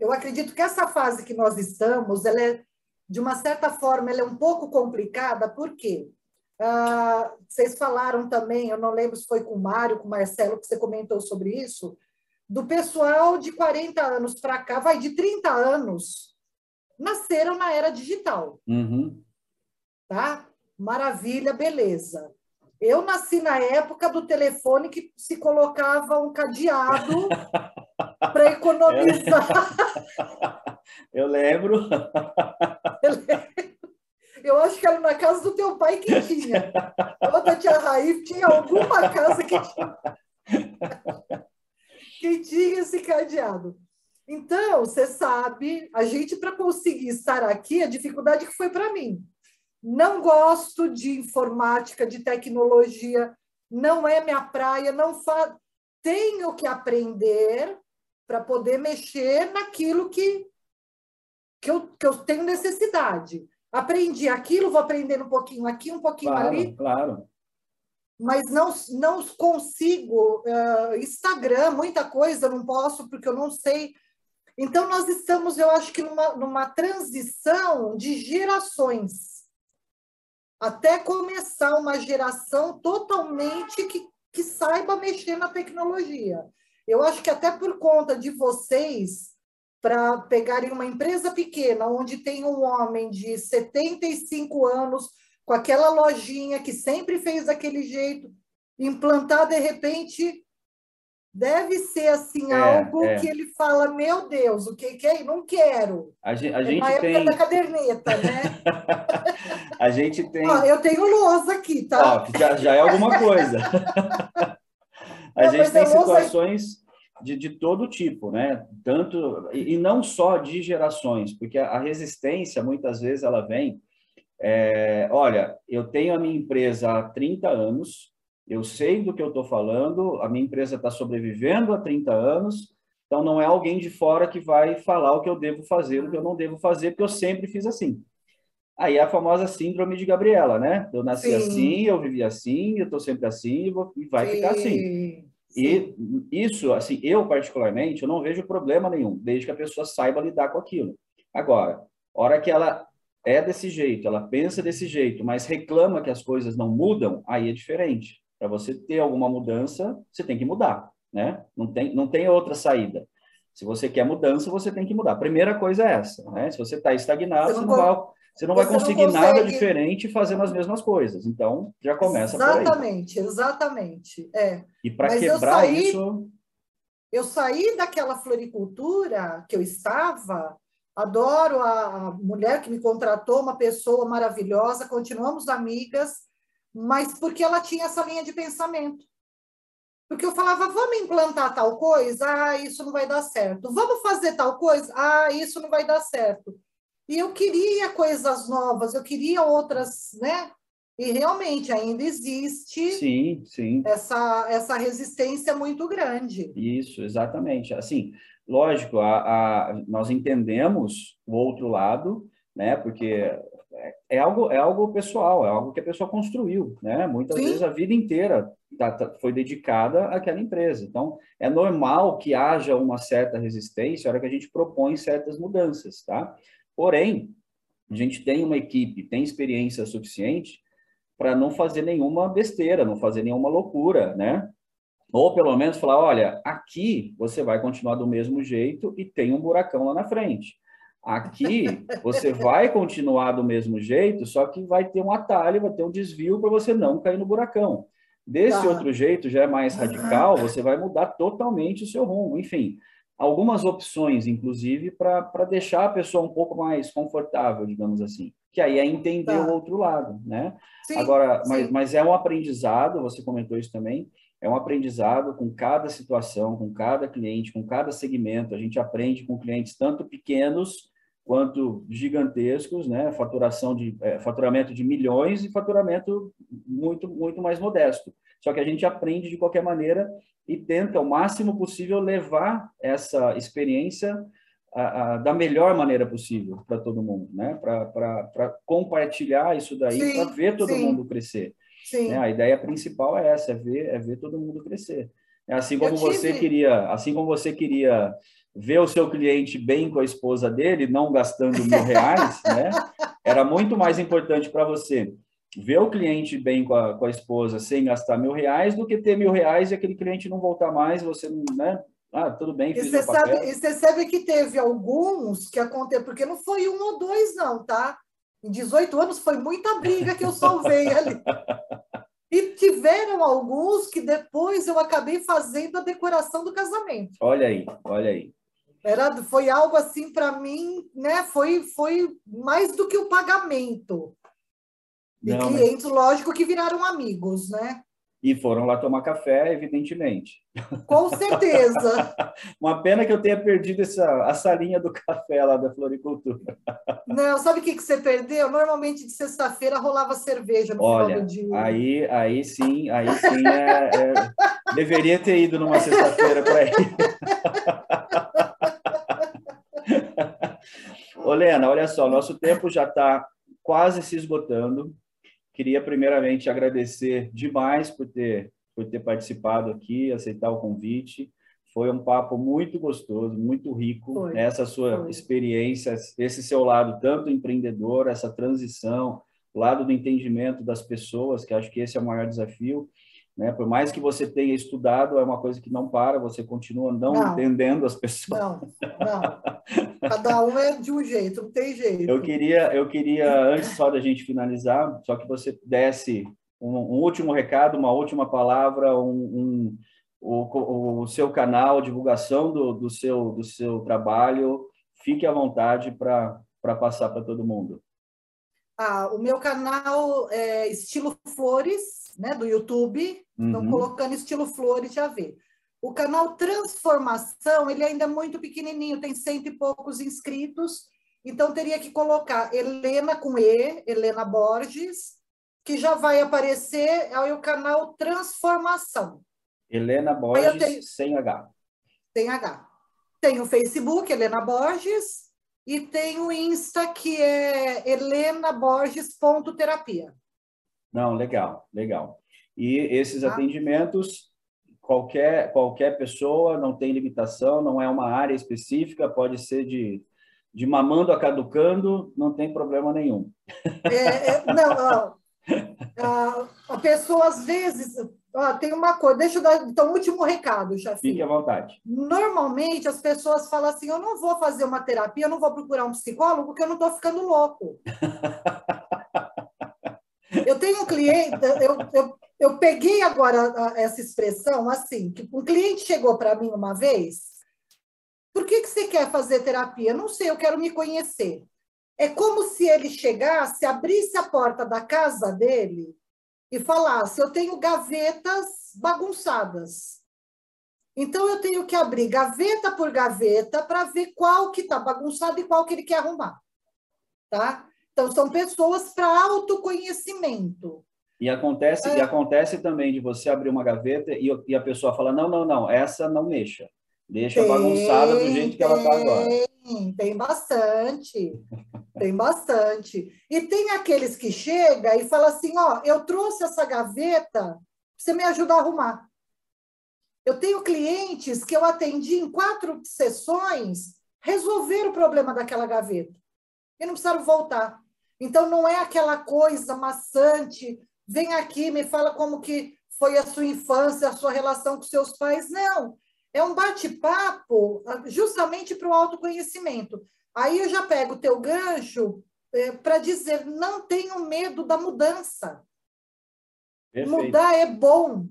Eu acredito que essa fase que nós estamos, ela é, de uma certa forma, ela é um pouco complicada, por quê? Ah, vocês falaram também, eu não lembro se foi com o Mário, com o Marcelo, que você comentou sobre isso, do pessoal de 40 anos para cá, vai de 30 anos, nasceram na era digital. Uhum. Tá? Maravilha, beleza. Eu nasci na época do telefone que se colocava um cadeado (laughs) para economizar. Eu lembro. Eu lembro. Eu acho que era na casa do teu pai que tinha. Ou da tia Raí, tinha alguma casa que tinha. que tinha esse cadeado. Então, você sabe, a gente, para conseguir estar aqui, a dificuldade que foi para mim. Não gosto de informática, de tecnologia, não é minha praia, não fa... tenho que aprender para poder mexer naquilo que, que, eu, que eu tenho necessidade. Aprendi aquilo, vou aprendendo um pouquinho aqui, um pouquinho claro, ali. Claro. Mas não, não consigo. Uh, Instagram, muita coisa, não posso, porque eu não sei. Então, nós estamos, eu acho que, numa, numa transição de gerações. Até começar uma geração totalmente que, que saiba mexer na tecnologia. Eu acho que até por conta de vocês, para pegarem uma empresa pequena, onde tem um homem de 75 anos, com aquela lojinha que sempre fez daquele jeito, implantar de repente deve ser assim é, algo é. que ele fala meu Deus o que que é não quero a gente, a é gente na tem... época da caderneta né (laughs) a gente tem ah, eu tenho lousa aqui tá já, já é alguma coisa (laughs) a não, gente tem situações de, de todo tipo, né? Tanto e, e não só de gerações, porque a, a resistência muitas vezes ela vem. É, olha, eu tenho a minha empresa há 30 anos, eu sei do que eu estou falando, a minha empresa está sobrevivendo há 30 anos, então não é alguém de fora que vai falar o que eu devo fazer, o que eu não devo fazer, porque eu sempre fiz assim. Aí a famosa síndrome de Gabriela, né? Eu nasci Sim. assim, eu vivi assim, eu estou sempre assim e, vai Sim. ficar assim. E isso, assim, eu particularmente, eu não vejo problema nenhum, desde que a pessoa saiba lidar com aquilo. Agora, hora que ela é desse jeito, ela pensa desse jeito, mas reclama que as coisas não mudam, aí é diferente. Para você ter alguma mudança, você tem que mudar, né? Não tem, não tem outra saída. Se você quer mudança, você tem que mudar. A primeira coisa é essa, né? Se você está estagnado, você não, vai você não vai você conseguir não consegue... nada diferente fazendo as mesmas coisas. Então, já começa exatamente, por aí. Exatamente, é. E para quebrar saí, isso... Eu saí daquela floricultura que eu estava, adoro a mulher que me contratou, uma pessoa maravilhosa, continuamos amigas, mas porque ela tinha essa linha de pensamento. Porque eu falava, vamos implantar tal coisa? Ah, isso não vai dar certo. Vamos fazer tal coisa? Ah, isso não vai dar certo. E eu queria coisas novas, eu queria outras, né? E realmente ainda existe sim, sim. Essa, essa resistência muito grande. Isso, exatamente. Assim, lógico, a, a, nós entendemos o outro lado, né? Porque é, é algo, é algo pessoal, é algo que a pessoa construiu, né? Muitas sim. vezes a vida inteira tá, tá, foi dedicada àquela empresa. Então, é normal que haja uma certa resistência na hora que a gente propõe certas mudanças, tá? Porém, a gente tem uma equipe, tem experiência suficiente para não fazer nenhuma besteira, não fazer nenhuma loucura, né? Ou pelo menos falar, olha, aqui você vai continuar do mesmo jeito e tem um buracão lá na frente. Aqui você vai continuar do mesmo jeito, só que vai ter um atalho, vai ter um desvio para você não cair no buracão. Desse tá. outro jeito, já é mais radical, você vai mudar totalmente o seu rumo. Enfim, algumas opções, inclusive, para deixar a pessoa um pouco mais confortável, digamos assim. Que aí é entender tá. o outro lado, né? Sim, Agora, sim. Mas, mas é um aprendizado, você comentou isso também, é um aprendizado com cada situação, com cada cliente, com cada segmento. A gente aprende com clientes tanto pequenos quanto gigantescos, né? Faturação de é, faturamento de milhões e faturamento muito muito mais modesto. Só que a gente aprende de qualquer maneira e tenta o máximo possível levar essa experiência a, a, da melhor maneira possível para todo mundo, né? Para compartilhar isso daí, para ver todo sim. mundo crescer. Né? A ideia principal é essa, é ver, é ver todo mundo crescer. É assim como tive... você queria, assim como você queria ver o seu cliente bem com a esposa dele, não gastando mil reais, (laughs) né? Era muito mais importante para você ver o cliente bem com a, com a esposa sem gastar mil reais do que ter mil reais e aquele cliente não voltar mais, você não, né? Ah, tudo bem. E você, sabe, e você sabe que teve alguns que aconteceu, porque não foi um ou dois, não, tá? Em 18 anos foi muita briga que eu salvei (laughs) ali. E tiveram alguns que depois eu acabei fazendo a decoração do casamento. Olha aí, olha aí. Era, foi algo assim para mim, né? Foi, foi mais do que o pagamento. E Não, clientes, mas... lógico, que viraram amigos, né? E foram lá tomar café, evidentemente. Com certeza. (laughs) Uma pena que eu tenha perdido essa, a salinha do café lá da floricultura. Não, sabe o que, que você perdeu? Normalmente de sexta-feira rolava cerveja no Olha, final do dia. Aí, aí sim, aí sim é, é... deveria ter ido numa sexta-feira para ir. (laughs) Ô, Lena, olha só, nosso tempo já está quase se esgotando. Queria primeiramente agradecer demais por ter por ter participado aqui, aceitar o convite. Foi um papo muito gostoso, muito rico. Foi, essa sua foi. experiência, esse seu lado tanto empreendedor, essa transição, lado do entendimento das pessoas, que acho que esse é o maior desafio. Né? Por mais que você tenha estudado, é uma coisa que não para, você continua não, não entendendo as pessoas. Não, não. Cada um é de um jeito, não tem jeito. Eu queria, eu queria antes só da gente finalizar, só que você desse um, um último recado, uma última palavra, um, um o, o, seu canal, divulgação do, do, seu, do seu trabalho. Fique à vontade para passar para todo mundo. Ah, o meu canal é Estilo Flores, né, do YouTube. Então, uhum. colocando Estilo Flores, já vê. O canal Transformação, ele ainda é muito pequenininho, tem cento e poucos inscritos. Então, teria que colocar Helena com E, Helena Borges, que já vai aparecer é o canal Transformação. Helena Borges, tenho, sem H. Sem H. Tem o Facebook, Helena Borges, e tem o Insta, que é helenaborges.terapia. Não, legal, legal. E esses ah. atendimentos, qualquer, qualquer pessoa, não tem limitação, não é uma área específica, pode ser de, de mamando a caducando, não tem problema nenhum. É, é, não, (laughs) a pessoa, às vezes, tem uma coisa, deixa eu dar então, último recado, Chafi. Fique à vontade. Normalmente as pessoas falam assim: eu não vou fazer uma terapia, eu não vou procurar um psicólogo, porque eu não estou ficando louco. (laughs) eu tenho um cliente, eu, eu, eu peguei agora essa expressão assim: que um cliente chegou para mim uma vez. Por que, que você quer fazer terapia? Não sei, eu quero me conhecer. É como se ele chegasse, abrisse a porta da casa dele e falasse: Eu tenho gavetas bagunçadas. Então eu tenho que abrir gaveta por gaveta para ver qual que está bagunçado e qual que ele quer arrumar. Tá? Então são pessoas para autoconhecimento. E acontece, é. e acontece também de você abrir uma gaveta e, e, a pessoa fala: não, não, não, essa não mexa. Deixa tem, bagunçada do jeito que ela está agora. Tem bastante. Tem bastante. E tem aqueles que chegam e falam assim: ó, eu trouxe essa gaveta, você me ajuda a arrumar. Eu tenho clientes que eu atendi em quatro sessões, resolver o problema daquela gaveta. E não precisaram voltar. Então, não é aquela coisa maçante, vem aqui, me fala como que foi a sua infância, a sua relação com seus pais. Não, é um bate-papo ah, justamente para o autoconhecimento. Aí eu já pego o teu gancho é, para dizer, não tenho medo da mudança. Perfeito. Mudar é bom.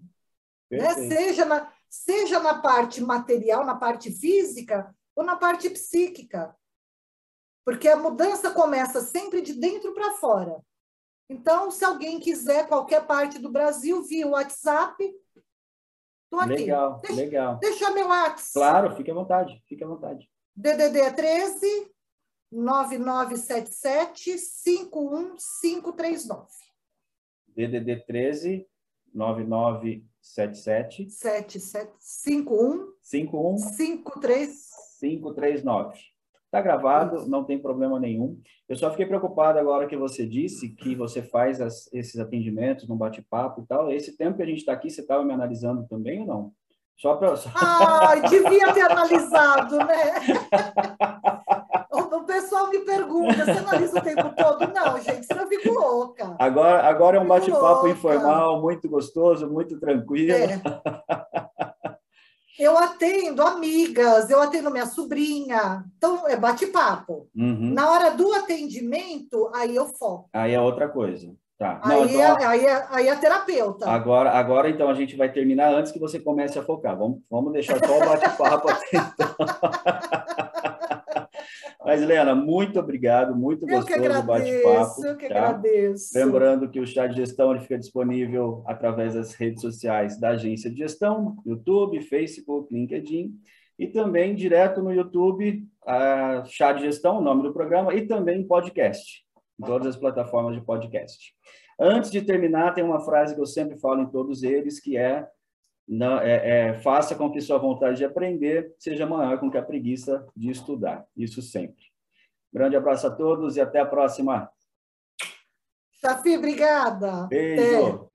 Né? Seja, na, seja na parte material, na parte física, ou na parte psíquica. Porque a mudança começa sempre de dentro para fora. Então, se alguém quiser qualquer parte do Brasil, via WhatsApp, estou aqui. Legal, deixa, legal. Deixa meu WhatsApp. Claro, fique à vontade, fique à vontade. DDD é 13 9977 51539. DDD 13 9977 7751 51 53 539. Está gravado, não tem problema nenhum. Eu só fiquei preocupado agora que você disse que você faz as, esses atendimentos no bate-papo e tal. Esse tempo que a gente está aqui, você estava me analisando também ou não? Só para. (laughs) Ai, devia ter analisado, né? (laughs) O pessoal me pergunta, você analisa o tempo todo? Não, gente, senão eu fico louca. Agora, agora é um bate-papo informal, muito gostoso, muito tranquilo. É. (laughs) Eu atendo amigas, eu atendo minha sobrinha. Então, é bate-papo. Uhum. Na hora do atendimento, aí eu foco. Aí é outra coisa. Tá. Não, aí, então, é, aí, é, aí é terapeuta. Agora, agora, então, a gente vai terminar antes que você comece a focar. Vamos, vamos deixar só o bate-papo até então. (laughs) Mas, Helena, muito obrigado, muito eu gostoso o bate-papo. Eu que tá? agradeço. Lembrando que o chá de gestão ele fica disponível através das redes sociais da agência de gestão, YouTube, Facebook, LinkedIn, e também direto no YouTube, a chá de gestão, o nome do programa, e também podcast, em todas as plataformas de podcast. Antes de terminar, tem uma frase que eu sempre falo em todos eles, que é não, é, é, faça com que sua vontade de aprender seja maior com que a preguiça de estudar. Isso sempre. Grande abraço a todos e até a próxima. Safi, obrigada. Beijo. Até.